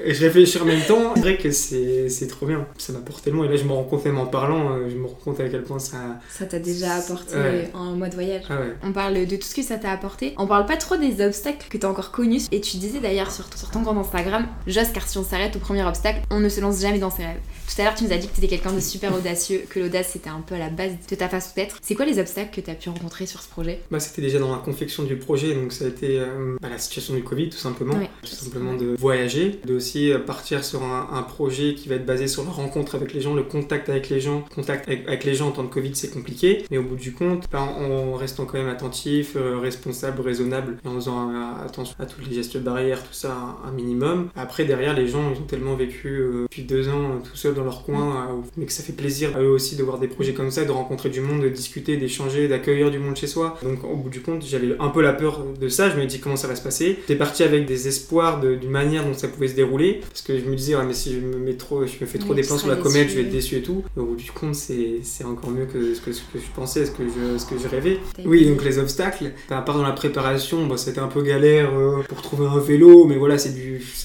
je réfléchis en même temps. C'est vrai que c'est trop bien. Ça m'apporte tellement. Et là je me rends compte même en parlant, je me rends compte à quel point ça. Ça t'a déjà apporté en mode voyage. Ah On parle de tout ce que ça t'a apporté. On parle pas trop des obstacles que t'as encore connus. Et tu disais d'ailleurs sur, sur ton compte Instagram, j'ose car si on s'arrête au premier obstacle, on ne se lance jamais dans ses rêves. Tout à l'heure, tu nous as dit que tu étais quelqu'un de super audacieux, que l'audace c'était un peu à la base de ta façon d'être. C'est quoi les obstacles que tu as pu rencontrer sur ce projet? Bah, C'était déjà dans la confection du projet, donc ça a été euh, bah, la situation du Covid tout simplement. Tout simplement de voyager, de aussi euh, partir sur un, projet qui va être basé sur la rencontre avec les gens, le contact avec les gens. Contact avec, les gens en temps de Covid c'est compliqué, mais au bout du compte, bah, en, restant quand même attentif, euh, responsable, raisonnable, et en faisant attention à tous les gestes barrières, tout ça un, minimum. Après derrière les gens ils ont tellement vécu depuis deux ans tout seuls dans leur coin, euh, mais que ça fait plaisir à eux aussi de voir des projets comme ça, de rencontrer du monde, de discuter, d'échanger, d'accueillir du monde chez soi. Donc au bout du compte, j'avais un peu la peur de ça, je me dis comment ça va se passer? J'étais parti avec des espoirs d'une manière dont ça pouvait se dérouler, parce que je me disais, ouais, mais si je me, mets trop, je me fais trop des plans sur la comète, je vais être déçu et tout. au bout du compte, c'est encore mieux que ce, que ce, que je pensais, ce que je, ce que je rêvais. Oui, donc les obstacles, à part dans la préparation, bon, c'était un peu galère euh, pour trouver un vélo, mais voilà, c'est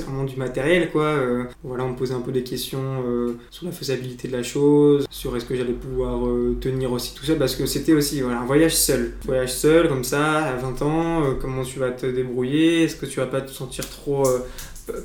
vraiment du matériel, quoi. Euh, voilà, on me posait un peu des questions sur la faisabilité de la chose, sur est-ce que j'allais pouvoir euh, tenir aussi tout seul, parce que c'était aussi voilà, un voyage seul. voyage seul, comme ça, à 20 ans, euh, comment tu vas te débrouiller, est-ce que tu vas pas te sentir trop euh,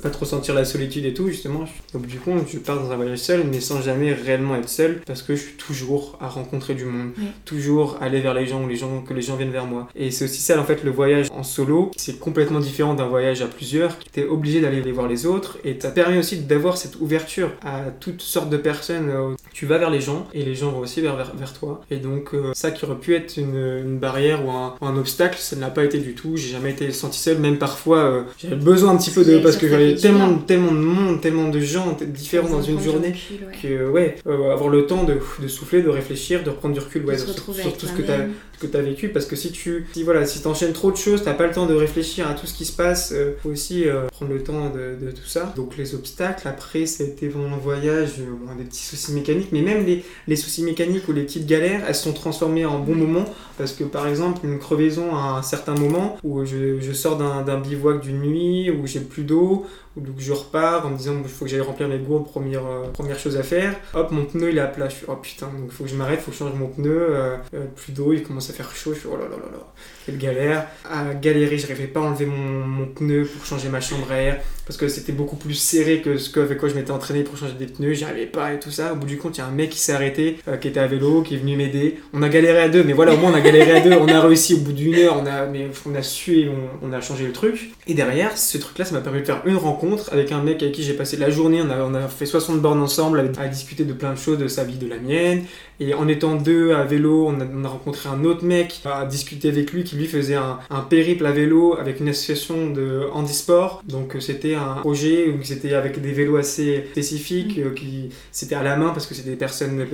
pas trop sentir la solitude et tout, justement. Donc, du coup, je pars dans un voyage seul, mais sans jamais réellement être seul, parce que je suis toujours à rencontrer du monde, toujours aller vers les gens ou les gens, que les gens viennent vers moi. Et c'est aussi ça, en fait, le voyage en solo, c'est complètement différent d'un voyage à plusieurs. Tu es obligé d'aller voir les autres, et ça permet aussi d'avoir cette ouverture à toutes sortes de personnes. Euh, tu vas vers les gens, et les gens vont aussi vers, vers, toi. Et donc, euh, ça qui aurait pu être une, barrière ou un, obstacle, ça ne l'a pas été du tout. J'ai jamais été senti seul, même parfois, euh, j'avais besoin un petit peu de. parce que je voyais tellement, tellement de monde, tellement de gens différents dans une journée que, ouais, euh, avoir le temps de, de, souffler, de réfléchir, de reprendre du recul ouais, sur, tout ce que tu as, que as vécu. Parce que si tu si, voilà, si enchaînes trop de choses, t'as pas le temps de réfléchir à tout ce qui se passe. Il faut aussi prendre le temps de, tout ça. Donc les obstacles, après, c'était le voyage, bon, des petits soucis mécaniques, mais même les, les soucis mécaniques ou les petites galères, elles sont transformées en bons moments. Parce que par exemple, une crevaison à un certain moment où je, je sors d'un bivouac d'une nuit, où j'ai plus d'eau, donc je repars en me disant il faut que j'aille remplir mes gourdes, première, euh, première chose à faire. Hop, mon pneu il est à plat. Je suis oh putain, donc faut que je m'arrête, faut que je change mon pneu. Euh, euh, plus d'eau, il commence à faire chaud. Je suis oh là là là là, quelle galère. À galérer, je n'arrivais pas à enlever mon, pneu pour changer ma chambre à air parce que c'était beaucoup plus serré que ce avec quoi je m'étais entraîné pour changer des pneus. J'y arrivais pas et tout ça. Au bout du compte, il y a un mec qui s'est arrêté, qui était à vélo, qui est venu m'aider. On a galéré à deux, mais voilà, au moins on a galéré à deux. On a réussi au bout d'une heure, on a, mais, on a su et on, on a changé le truc. Et derrière, ce truc-là, ça m'a permis de faire une rencontre avec un mec avec qui j'ai passé la journée. On a, on a fait 60 bornes ensemble à discuter de plein de choses, de sa vie, de la mienne. Et en étant deux à vélo, on a, rencontré un autre mec à discuter avec lui qui lui faisait un, périple à vélo avec une association de handisport. Donc euh, c'était un projet où c'était avec des vélos assez spécifiques, mm. euh, qui c'était à la main parce que c'était des personnes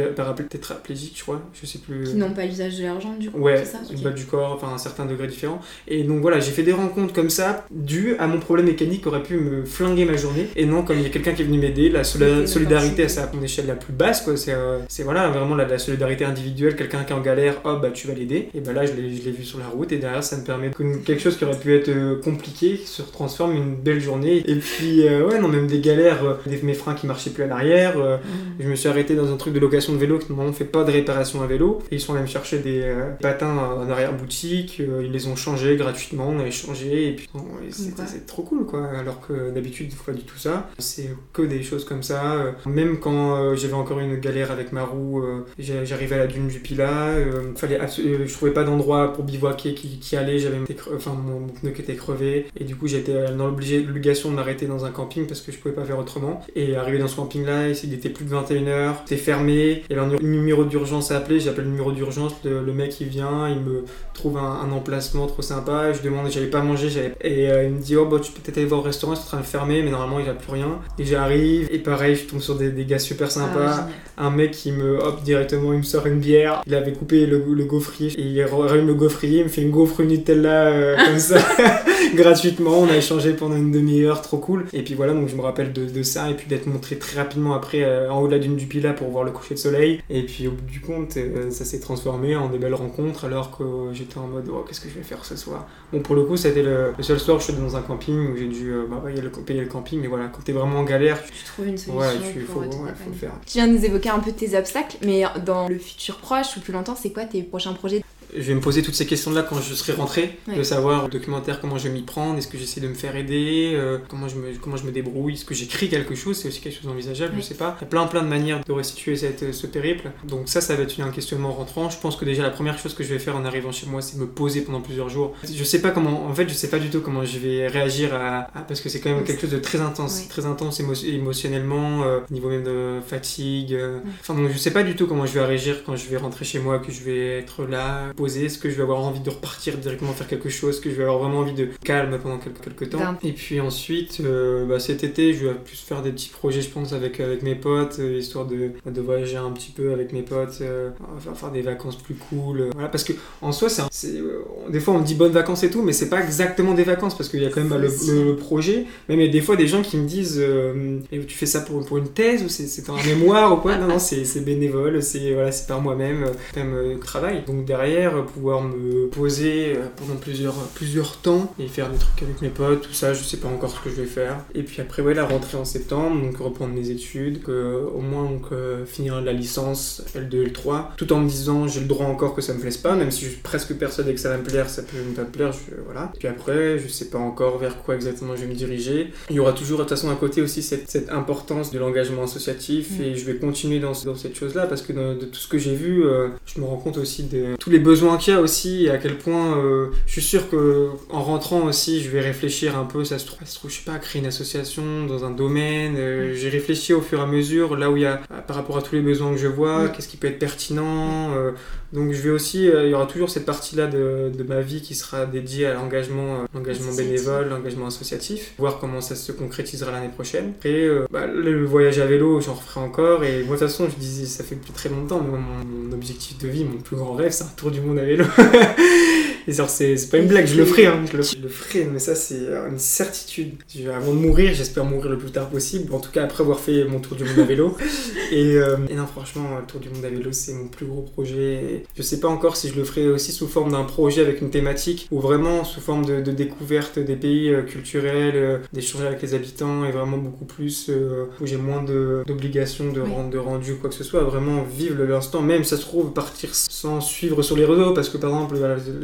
tétraplégiques, je crois, je sais plus. Qui n'ont pas l'usage de l'argent du coup. Ouais, ça bas du corps, enfin un certain degré différent. Et donc voilà, j'ai fait des rencontres comme ça, dues à mon problème mécanique qui aurait pu me flinguer ma journée. Et non, comme il y a quelqu'un qui est venu m'aider, la solidarité à sa échelle la plus basse, quoi. C'est euh, voilà, vraiment la la solidarité individuelle, quelqu'un qui est en galère, hop, bah tu vas l'aider. Et bah là, je l'ai vu sur la route et derrière, ça me permet que quelque chose qui aurait pu être euh, compliqué se transforme une belle journée. Et puis, euh, ouais, non, même des galères, euh, des, mes freins qui marchaient plus à l'arrière. Mm. Je me suis arrêté dans un truc de location de vélo qui normalement fait pas de réparation à vélo. Et ils sont allés me chercher des patins en arrière-boutique. ils les ont changés gratuitement, on a échangé. Et puis, c'est trop cool, quoi. Alors que d'habitude, pas du tout ça. C'est que des choses comme ça. Même quand j'avais encore une galère avec ma roue, J'arrivais à la dune du Pilat, euh, fallait euh, je trouvais pas d'endroit pour bivouaquer qui, allait, j'avais enfin, mon, pneu qui était crevé, et du coup j'étais dans l'obligation de m'arrêter dans un camping parce que je pouvais pas faire autrement. Et arrivé dans ce camping là, il était plus de 21h, c'était fermé, il y avait un numéro d'urgence à appeler, j'appelle le numéro d'urgence, le, mec il vient, il me trouve un, emplacement trop sympa, je demande, j'avais pas mangé, et euh, il me dit oh bah tu peux peut-être aller voir au restaurant, c'est en train de mais normalement il a plus rien. Et j'arrive, et pareil, je tombe sur des, des gars super sympas, ah, un mec qui me hop directement il me sort une bière. Il avait coupé le, le gaufrier et il rallume le gaufrier. Il me fait une gaufre Nutella euh, comme ça, gratuitement. On a échangé pendant une demi-heure, trop cool. Et puis voilà, donc je me rappelle de, ça et puis d'être montré très rapidement après euh, en haut de la dune du Pilat pour voir le coucher de soleil. Et puis au bout du compte, euh, ça s'est transformé en des belles rencontres alors que j'étais en mode oh, qu'est-ce que je vais faire ce soir? Bon, pour le coup, c'était le, le, seul soir où je suis dans un camping où j'ai dû bah, payer, le, payer le camping. Mais voilà, quand t'es vraiment en galère, tu, trouves une solution. tu, faut, le faire. Tu viens de nous évoquer un peu tes obstacles, mais dans le futur proche ou plus longtemps, c'est quoi tes prochains projets? Je vais me poser toutes ces questions-là quand je serai rentré, de savoir documentaire comment je vais m'y prendre, est-ce que j'essaie de me faire aider, euh, comment, je me, comment je me débrouille, est-ce que j'écris quelque chose, c'est aussi quelque chose d'envisageable, je sais pas. Il y a plein plein de manières de restituer cette, ce périple. Donc ça, ça va être un questionnement rentrant. Je pense que déjà la première chose que je vais faire en arrivant chez moi, c'est me poser pendant plusieurs jours. Je sais pas comment, en fait, je sais pas du tout comment je vais réagir à, parce que c'est quand même quelque chose de très intense, très intense émotionnellement, euh, au niveau même de fatigue. Euh. Enfin donc je sais pas du tout comment je vais réagir quand je vais rentrer chez moi, que je vais être là, est-ce que je vais avoir envie de repartir directement faire quelque chose, que je vais avoir vraiment envie de calme pendant quelques, quelques temps. Et puis ensuite, euh, bah, cet été, je vais plus faire des petits projets, je pense, avec, avec mes potes, euh, histoire de, de voyager un petit peu avec mes potes, euh, faire, des vacances plus cool. voilà, parce que en soi, c'est, des fois on dit bonnes vacances et tout, mais c'est pas exactement des vacances parce qu'il y a quand même bah, le, projet. Même il y a des fois des gens qui me disent et tu fais ça pour, pour une thèse ou c'est, un mémoire ou quoi? Non, non, c'est, bénévole, c'est, voilà, c'est par moi-même, même travail. Donc derrière, pouvoir me poser euh, pendant plusieurs, plusieurs temps et faire des trucs avec mes potes, tout ça, je sais pas encore ce que je vais faire. Et puis après, ouais, la rentrée en septembre, donc reprendre mes études, que, au moins donc, euh, finir la licence L2, L3, tout en me disant j'ai le droit encore que ça me plaise pas, même si je suis presque persuadé que ça va me plaire, ça peut ne pas me plaire, je, voilà. Puis après, je sais pas encore vers quoi exactement je vais me diriger. Il y aura toujours de toute façon à côté aussi cette, cette importance de l'engagement associatif mm. et je vais continuer dans, dans cette chose-là parce que de, tout ce que j'ai vu, euh, je me rends compte aussi de tous les besoins besoins qu'il y a aussi et à quel point euh, je suis sûr que en rentrant aussi, je vais réfléchir un peu. Ça se trouve, ça se trouve je sais pas, créer une association dans un domaine. Euh, j'ai réfléchi au fur et à mesure là où il y a par rapport à tous les besoins que je vois, qu'est-ce qui peut être pertinent. Euh, donc je vais aussi, il y aura toujours cette partie-là de, de, ma vie qui sera dédiée à l'engagement, l'engagement bénévole, l'engagement associatif, voir comment ça se concrétisera l'année prochaine. Et bah, le voyage à vélo, j'en referai encore. Et moi de toute façon, je disais, ça fait depuis très longtemps, mon, mon objectif de vie, mon plus grand rêve, c'est un tour du monde à vélo. Et c'est pas une blague, je le ferai, hein, je, le, ferai, mais ça, c'est une certitude. Avant de mourir, j'espère mourir le plus tard possible, en tout cas après avoir fait mon tour du monde à vélo. et, euh, et, non, franchement, le tour du monde à vélo, c'est mon plus gros projet. je sais pas encore si je le ferai aussi sous forme d'un projet avec une thématique, ou vraiment sous forme de, découverte des pays euh, culturels, euh, d'échanger avec les habitants, et vraiment beaucoup plus, où j'ai moins d'obligations de, rendre de rendu, quoi que ce soit, vraiment vivre l'instant, même ça se trouve partir sans suivre sur les réseaux, parce que par exemple,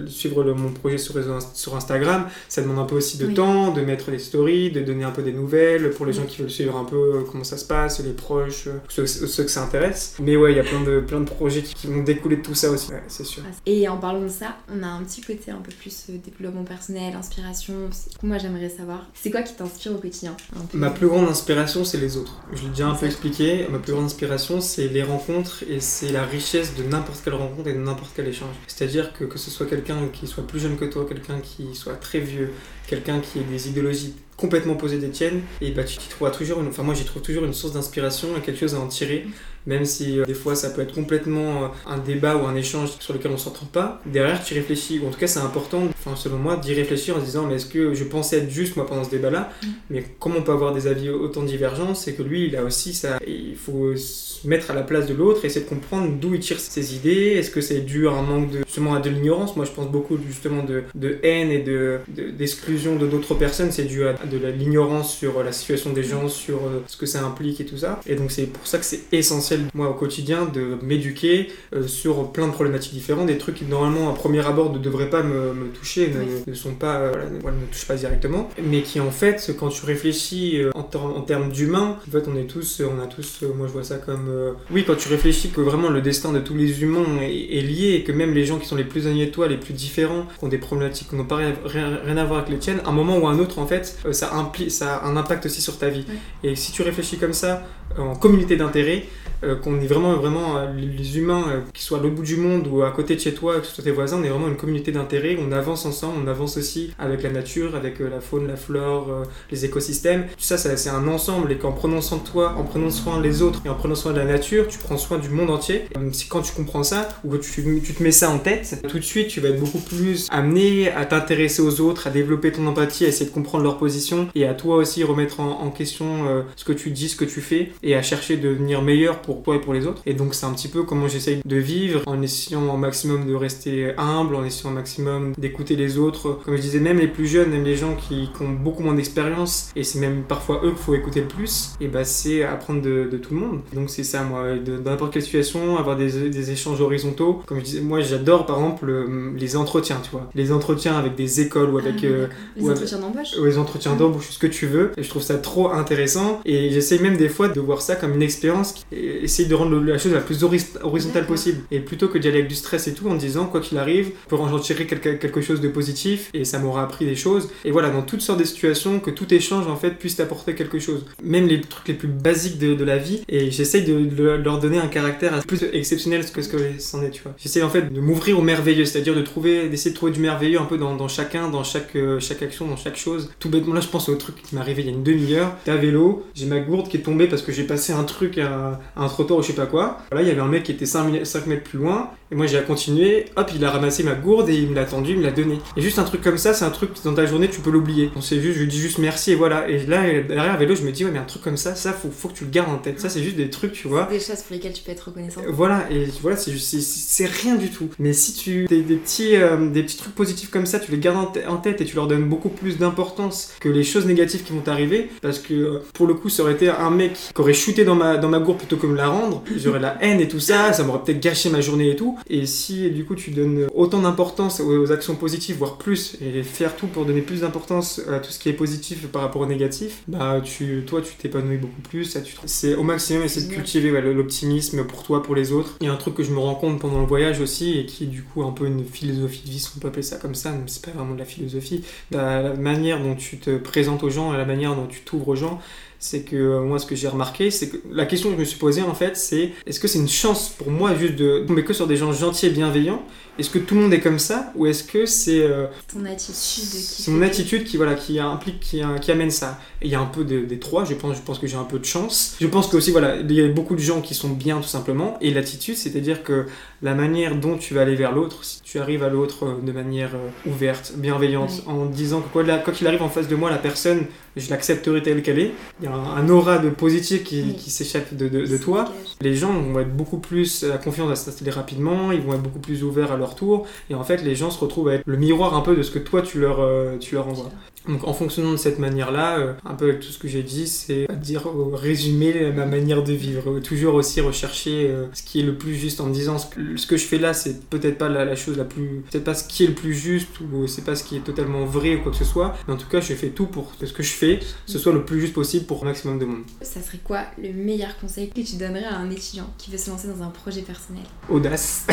suivre mon projet sur, sur Instagram, ça demande un peu aussi de temps, de mettre des stories, de donner un peu des nouvelles pour les gens qui veulent suivre un peu euh, comment ça se passe, les proches, euh, ceux, que ça intéresse. Mais ouais, il y a plein de, plein de projets qui, vont découler de tout ça aussi, c'est sûr. Et en parlant de ça, on a un petit côté un peu plus euh, développement personnel, inspiration. Moi, j'aimerais savoir, c'est quoi qui t'inspire au quotidien Ma plus grande inspiration, c'est les autres. Je l'ai déjà un peu expliqué. Ma plus grande inspiration, c'est les rencontres et c'est la richesse de n'importe quelle rencontre et de n'importe quel échange. C'est-à-dire que que ce soit quelqu'un qui soit plus jeune que toi, quelqu'un qui soit très vieux, quelqu'un qui ait des idéologies complètement posées des tiennes, et bah tu trouveras toujours, une, enfin moi j'y trouve toujours une source d'inspiration et quelque chose à en tirer même si euh, des fois ça peut être complètement euh, un débat ou un échange sur lequel on s'entend pas, derrière tu réfléchis, ou en tout cas c'est important, enfin selon moi, d'y réfléchir en se disant mais est-ce que je pensais être juste moi pendant ce débat-là, mm. mais comment on peut avoir des avis autant divergents, c'est que lui il a aussi ça, il faut se mettre à la place de l'autre essayer de comprendre d'où il tire ses idées, est-ce que c'est dû à un manque de, justement à de l'ignorance, moi je pense beaucoup justement de, de haine et de, d'exclusion de, d'autres personnes, c'est dû à de l'ignorance sur la situation des gens, sur euh, ce que ça implique et tout ça, et donc c'est pour ça que c'est essentiel moi, au quotidien, de m'éduquer euh, sur plein de problématiques différentes, des trucs qui, normalement, à premier abord, ne devraient pas me, toucher, ne, sont pas, euh, ne touchent pas directement, mais qui, en fait, quand tu réfléchis euh, en, en, termes d'humains, en fait, on est tous, on a tous, moi, je vois ça comme... Oui, quand tu réfléchis que vraiment le destin de tous les humains est, lié, et que même les gens qui sont les plus éloignés de toi, les plus différents, qui ont des problématiques qui n'ont pas rien, rien, à voir avec les tiennes, un moment ou un autre, en fait, ça, implique, ça a un impact aussi sur ta vie. Et si tu réfléchis comme ça, en communauté d'intérêt, euh, qu'on est vraiment, vraiment euh, les humains, euh, qu'ils soient à l'autre bout du monde ou à côté de chez toi, que ce soit tes voisins, on est vraiment une communauté d'intérêt, on avance ensemble, on avance aussi avec la nature, avec la faune, la flore, les écosystèmes. Tout ça, c'est un ensemble et qu'en prenant soin de toi, en prenant soin des autres et en prenant soin de la nature, tu prends soin du monde entier. Si quand tu comprends ça ou que tu, te mets ça en tête, tout de suite, tu vas être beaucoup plus amené à t'intéresser aux autres, à développer ton empathie, à essayer de comprendre leur position et à toi aussi remettre en, en question ce que tu dis, ce que tu fais et à chercher de devenir meilleur pour toi et pour les autres. Et donc c'est un petit peu comment j'essaye de vivre en essayant au maximum de rester humble, en essayant au maximum d'écouter les autres. Comme je disais, même les plus jeunes, même les gens qui, ont beaucoup moins d'expérience, et c'est même parfois eux qu'il faut écouter le plus, et bah c'est apprendre de, tout le monde. Donc c'est ça moi, de, dans n'importe quelle situation, avoir des, des, échanges horizontaux. Comme je disais, moi j'adore par exemple les entretiens, tu vois. Les entretiens avec des écoles ou avec... Ah, euh, les entretiens d'embauche Ou les entretiens d'embauche, ce que tu veux. Et je trouve ça trop intéressant. Et j'essaye même des fois de voir ça comme une expérience, et essayer de rendre la chose la plus horizontale possible. Et plutôt que d'y aller avec du stress et tout, en disant, quoi qu'il arrive, je peux en tirer quelque, quelque chose de positif et ça m'aura appris des choses. Et voilà, dans toutes sortes de situations, que tout échange en fait puisse t'apporter quelque chose. Même les trucs les plus basiques de, de la vie. Et j'essaye de, leur donner un caractère plus exceptionnel que ce que c'en est, tu vois. J'essaie en fait de m'ouvrir au merveilleux, c'est-à-dire de trouver, d'essayer de trouver du merveilleux un peu dans, dans chacun, dans chaque, euh, chaque action, dans chaque chose. Tout bêtement, là je pense au truc qui m'est arrivé il y a une demi-heure. T'es à vélo, j'ai ma gourde qui est tombée parce que j'ai passé un truc à, un trottoir ou je sais pas quoi. Là, il y avait un mec qui était 5, 5 mètres plus loin, et moi j'ai continué, hop, il a ramassé ma gourde et il me l'a tendu, il me l'a donné. Et juste un truc comme ça, c'est un truc dans ta journée, tu peux l'oublier. On c'est juste, je lui dis juste merci et voilà. Et là, derrière vélo, je me dis, ouais, mais un truc comme ça, ça, faut, faut que tu le gardes en tête. Ça, c'est juste des trucs, tu vois. Des choses pour lesquelles tu peux être reconnaissant. Voilà, et voilà, c'est rien du tout. Mais si tu. Des, des petits, euh, des petits trucs positifs comme ça, tu les gardes en, tête et tu leur donnes beaucoup plus d'importance que les choses négatives qui vont t'arriver. Parce que euh, pour le coup, ça aurait été un mec qui aurait shooté dans ma, dans ma gourde plutôt que me la rendre, j'aurais la haine et tout ça, ça m'aurait peut-être gâché ma journée et tout. Et si du coup tu donnes autant d'importance aux actions positives, voire plus, et faire tout pour donner plus d'importance à tout ce qui est positif par rapport au négatif, bah tu, toi tu t'épanouis beaucoup plus. Ça, tu, c'est au maximum essayer de cultiver l'optimisme pour toi, pour les autres. Il y a un truc que je me rends compte pendant le voyage aussi, et qui est du coup un peu une philosophie de vie, si on peut appeler ça comme ça, mais c'est pas vraiment de la philosophie. La, la manière dont tu te présentes aux gens, et la manière dont tu t'ouvres aux gens, c'est que euh, moi ce que j'ai remarqué, c'est que la question que je me suis posée en fait, c'est est-ce que c'est une chance pour moi juste de tomber que sur des gens gentils et bienveillants? Est-ce que tout le monde est comme ça? Ou est-ce que c'est euh, ton attitude qui C'est mon attitude qui voilà qui implique qui, qui amène ça. Et il y a un peu des trois, je pense je pense que j'ai un peu de chance. Je pense que aussi voilà, il y a beaucoup de gens qui sont bien tout simplement. Et l'attitude, c'est-à-dire que la manière dont tu vas aller vers l'autre, si tu arrives à l'autre euh, de manière ouverte, bienveillante en disant que quoi, quoi qu'il arrive en face de moi, la personne je l'accepterai telle qu'elle est. Il y a un, aura de positif qui, qui s'échappe de, de, toi. Les gens vont être beaucoup plus, la confiance va s'installer rapidement, ils vont être beaucoup plus ouverts à leur tour, et en fait les gens se retrouvent à être le miroir un peu de ce que toi tu leur, euh, tu leur envoies. Donc en fonctionnant de cette manière-là, euh, un peu avec tout ce que j'ai dit, c'est à dire euh, résumer ma manière de vivre, toujours aussi rechercher ce qui est le plus juste en me disant ce que, ce que je fais là, c'est peut-être pas la, la, chose la plus, peut-être pas ce qui est le plus juste ou c'est pas ce qui est totalement vrai ou quoi que ce soit, mais en tout cas je fais tout pour ce que je fais, ce soit le plus juste possible pour un maximum de monde. Ça serait quoi le meilleur conseil que tu donnerais à un étudiant qui veut se lancer dans un projet personnel? Audace.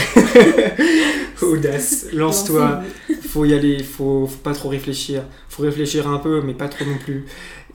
Audace. Lance-toi. Faut y aller. Faut, faut pas trop réfléchir. Faut réfléchir un peu, mais pas trop non plus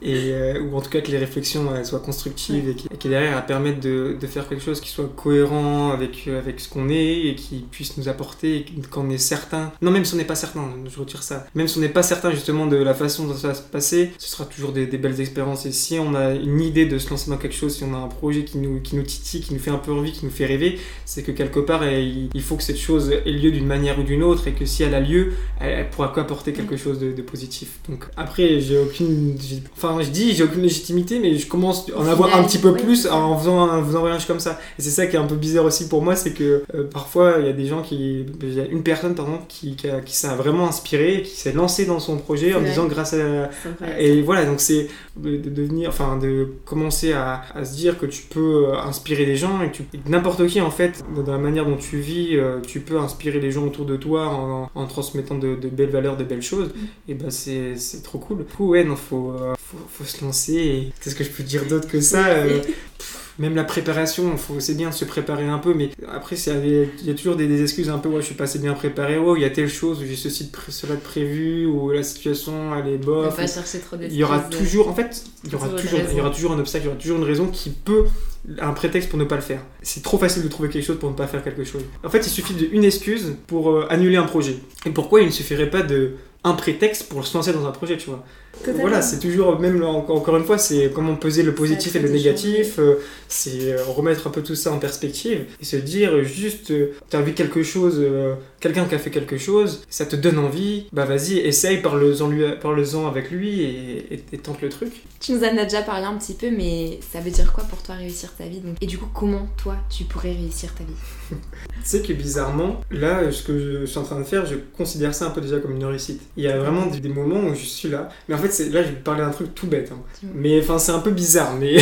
et, euh, ou en tout cas que les réflexions soient constructives et, qui, derrière permettent de, de, faire quelque chose qui soit cohérent avec, euh, avec ce qu'on est et qui puisse nous apporter qu'on est certain. Non, même si on n'est pas certain, je retire ça. Même si on n'est pas certain justement de la façon dont ça va se passer, ce sera toujours des, belles expériences. Et si on a une idée de se lancer dans quelque chose, si on a un projet qui nous, qui nous titille, qui nous fait un peu envie, qui nous fait rêver, c'est que quelque part, il, faut que cette chose ait lieu d'une manière ou d'une autre et que si elle a lieu, elle, pourra qu'apporter quelque chose de, de, positif. Donc après, j'ai aucune. Enfin, je dis, j'ai aucune légitimité, mais je commence à en avoir un petit peu plus en faisant un, faisant un voyage comme ça. Et c'est ça qui est un peu bizarre aussi pour moi, c'est que euh, parfois il y a des gens qui, il y a une personne par exemple qui, qui, qui s'est vraiment inspiré, qui s'est lancé dans son projet en disant grâce à, et voilà donc c'est de, devenir, enfin de commencer à, à, se dire que tu peux euh, inspirer des gens et que n'importe qui en fait dans la manière dont tu vis, euh, tu peux inspirer les gens autour de toi en, en transmettant de, belles valeurs, de belles choses. Mm. Et ben c'est trop cool. Du coup ouais non faut, faut, faut se lancer. Et qu'est-ce que je peux dire d'autre que ça euh, Même la préparation, c'est bien de se préparer un peu, mais après, il y a toujours des, excuses un peu, ouais, je suis pas assez bien préparé, oh, il y a telle chose, j'ai ceci de cela de prévu, ou la situation, elle est bof. Il y aura toujours, en fait, il y aura toujours, il y aura toujours un obstacle, il y aura toujours une raison qui peut un prétexte pour ne pas le faire. C'est trop facile de trouver quelque chose pour ne pas faire quelque chose. En fait, il suffit d'une excuse pour euh, annuler un projet. Et pourquoi il ne suffirait pas de un prétexte pour se lancer dans un projet, tu vois? Voilà, c'est toujours, même encore une fois, c'est comment peser le positif et le négatif, euh, c'est euh, remettre un peu tout ça en perspective et se dire juste, euh, tu as vu quelque chose, quelqu'un qui a fait quelque chose, ça te donne envie, bah vas-y, essaye, parle-en, lui, parle-en avec lui et, et, tente le truc. Tu nous en as déjà parlé un petit peu, mais ça veut dire quoi pour toi réussir ta vie Et du coup, comment toi tu pourrais réussir ta vie? Tu sais que bizarrement, là, ce que je suis en train de faire, je considère ça un peu déjà comme une réussite. Il y a vraiment des, moments où je suis là, mais en fait, là, je vais te parler d'un truc tout bête. Hein. Mais enfin, c'est un peu bizarre, mais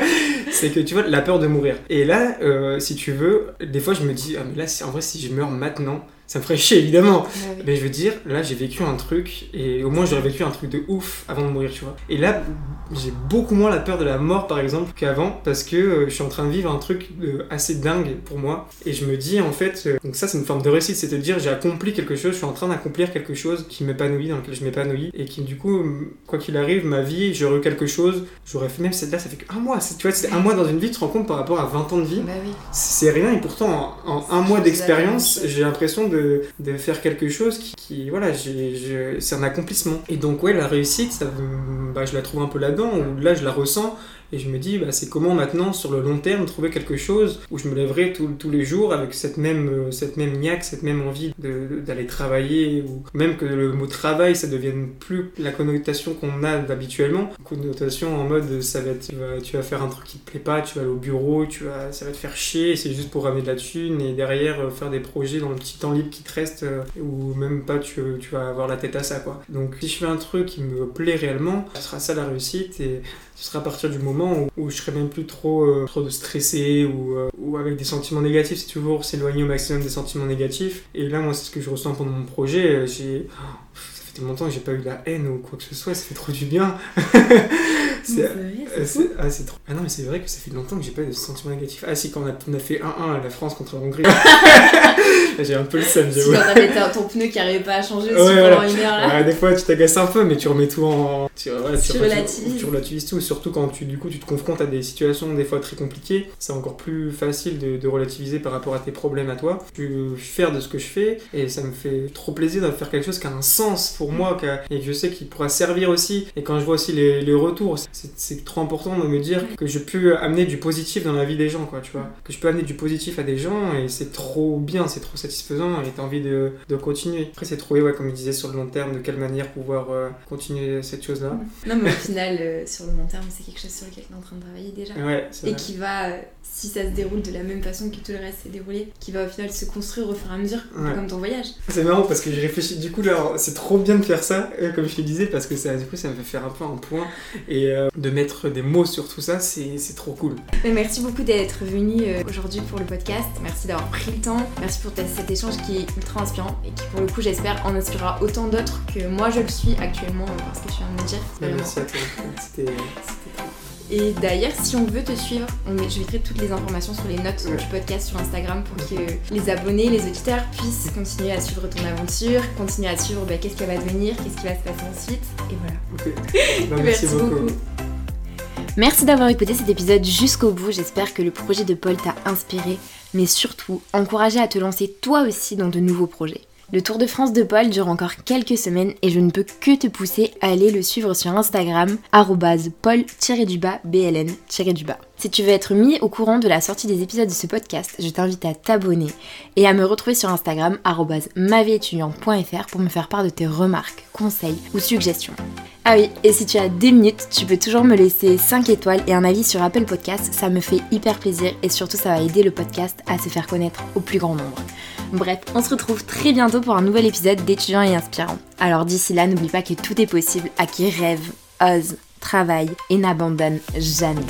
c'est que tu vois, la peur de mourir. Et là, euh, si tu veux, des fois, je me dis, ah, mais là, en vrai, si je meurs maintenant, ça me ferait chier évidemment. Mais je veux dire, là j'ai vécu un truc et au moins j'aurais vécu un truc de ouf avant de mourir, tu vois. Et là, j'ai beaucoup moins la peur de la mort par exemple qu'avant parce que euh, je suis en train de vivre un truc euh, assez dingue pour moi. Et je me dis en fait, euh, donc ça c'est une forme de réussite, c'est de dire j'ai accompli quelque chose, je suis en train d'accomplir quelque chose qui m'épanouit, dans lequel je m'épanouis et qui du coup, quoi qu'il arrive, ma vie, j'aurais eu quelque chose, j'aurais fait même cette là, ça fait un mois, tu vois, c'est un mois dans une vie, tu te rends compte par rapport à 20 ans de vie, bah c'est rien et pourtant en, en un mois d'expérience, j'ai l'impression de de, faire quelque chose qui, voilà, c'est un accomplissement. Et donc, ouais, la réussite, ça, bah, je la trouve un peu là, je la ressens. Et je me dis, bah, c'est comment maintenant, sur le long terme, trouver quelque chose où je me lèverai tous les jours avec cette même, euh, cette même niaque, cette même envie d'aller travailler, ou même que le mot travail, ça devienne plus la connotation qu'on a habituellement. Connotation en mode, ça va être, tu, vas, faire un truc qui te plaît pas, tu vas aller au bureau, tu vas, ça va te faire chier, c'est juste pour ramener de la thune, et derrière, euh, faire des projets dans le petit temps libre qui te reste, euh, ou même pas, tu, tu vas avoir la tête à ça, quoi. Donc, si je fais un truc qui me plaît réellement, ce sera ça la réussite, et ce sera à partir du moment où, je serais même plus trop, euh, trop de stressé ou, euh, ou avec des sentiments négatifs. C'est toujours s'éloigner au maximum des sentiments négatifs. Et là, moi, c'est ce que je ressens pendant mon projet. J'ai longtemps que j'ai pas eu de la haine ou quoi que ce soit, ça fait trop du bien. c'est ah, trop. Ah non, mais c'est vrai que ça fait longtemps que j'ai pas eu de sentiments négatifs. Ah si, quand on a, on a fait 1-1 à la France contre la Hongrie. j'ai un peu le seum. Si quand t'avais ton pneu qui arrivait pas à changer pendant une heure là. des fois, tu t'agaces un peu, mais tu remets tout en. Tu, ouais, tu, relativises. Tu, relativises tout, surtout quand tu, du coup, tu te confrontes à des situations des fois très compliquées. C'est encore plus facile de, de, relativiser par rapport à tes problèmes à toi. Je suis fier de ce que je fais et ça me fait trop plaisir de faire quelque chose qui a un sens pour moi et que je sais qu'il pourra servir aussi. Et quand je vois aussi les, les retours, c'est trop important de me dire que je peux amener du positif dans la vie des gens, quoi, tu vois. Que je peux amener du positif à des gens et c'est trop bien, c'est trop satisfaisant et t'as envie de, de, continuer. Après, c'est trouver, ouais, comme je disais, sur le long terme, de quelle manière pouvoir euh, continuer cette chose-là. Non, mais au final, euh, sur le long terme, c'est quelque chose sur lequel tu es en train de travailler déjà. Ouais, et qui va, euh, si ça se déroule de la même façon que tout le reste s'est déroulé, qui va au final se construire au fur et à mesure, comme ton voyage. C'est marrant parce que j'ai réfléchi, du coup, là, c'est trop bien de faire ça, comme je te disais, parce que ça, du coup, ça me fait faire un peu un point et de mettre des mots sur tout ça, c'est trop cool. merci beaucoup d'être venu aujourd'hui pour le podcast. Merci d'avoir pris le temps. Merci pour cet échange qui est ultra inspirant et qui, pour le coup, j'espère, en inspirera autant d'autres que moi je le suis actuellement parce que tu viens de me dire. Merci à toi. C'était et d'ailleurs, si on veut te suivre, on je mettrai toutes les informations sur les notes du podcast sur Instagram pour que les abonnés, les auditeurs puissent continuer à suivre ton aventure, continuer à suivre bah, qu'est-ce qui va devenir, qu'est-ce qui va se passer ensuite. Et voilà. Bah, merci, beaucoup. Merci d'avoir écouté cet épisode jusqu'au bout. J'espère que le projet de Paul t'a inspiré, mais surtout encouragé à te lancer toi aussi dans de nouveaux projets. Le Tour de France de Paul dure encore quelques semaines et je ne peux que te pousser à aller le suivre sur Instagram, paul-bln-du-bas. Si tu veux être mis au courant de la sortie des épisodes de ce podcast, je t'invite à t'abonner et à me retrouver sur Instagram, mavéétudiante.fr pour me faire part de tes remarques, conseils ou suggestions. Ah oui, et si tu as des minutes, tu peux toujours me laisser 5 étoiles et un avis sur Apple Podcast, ça me fait hyper plaisir et surtout ça va aider le podcast à se faire connaître au plus grand nombre. Bref, on se retrouve très bientôt pour un nouvel épisode d'étudiants et inspirants. Alors d'ici là, n'oublie pas que tout est possible à qui rêve, ose, travaille et n'abandonne jamais.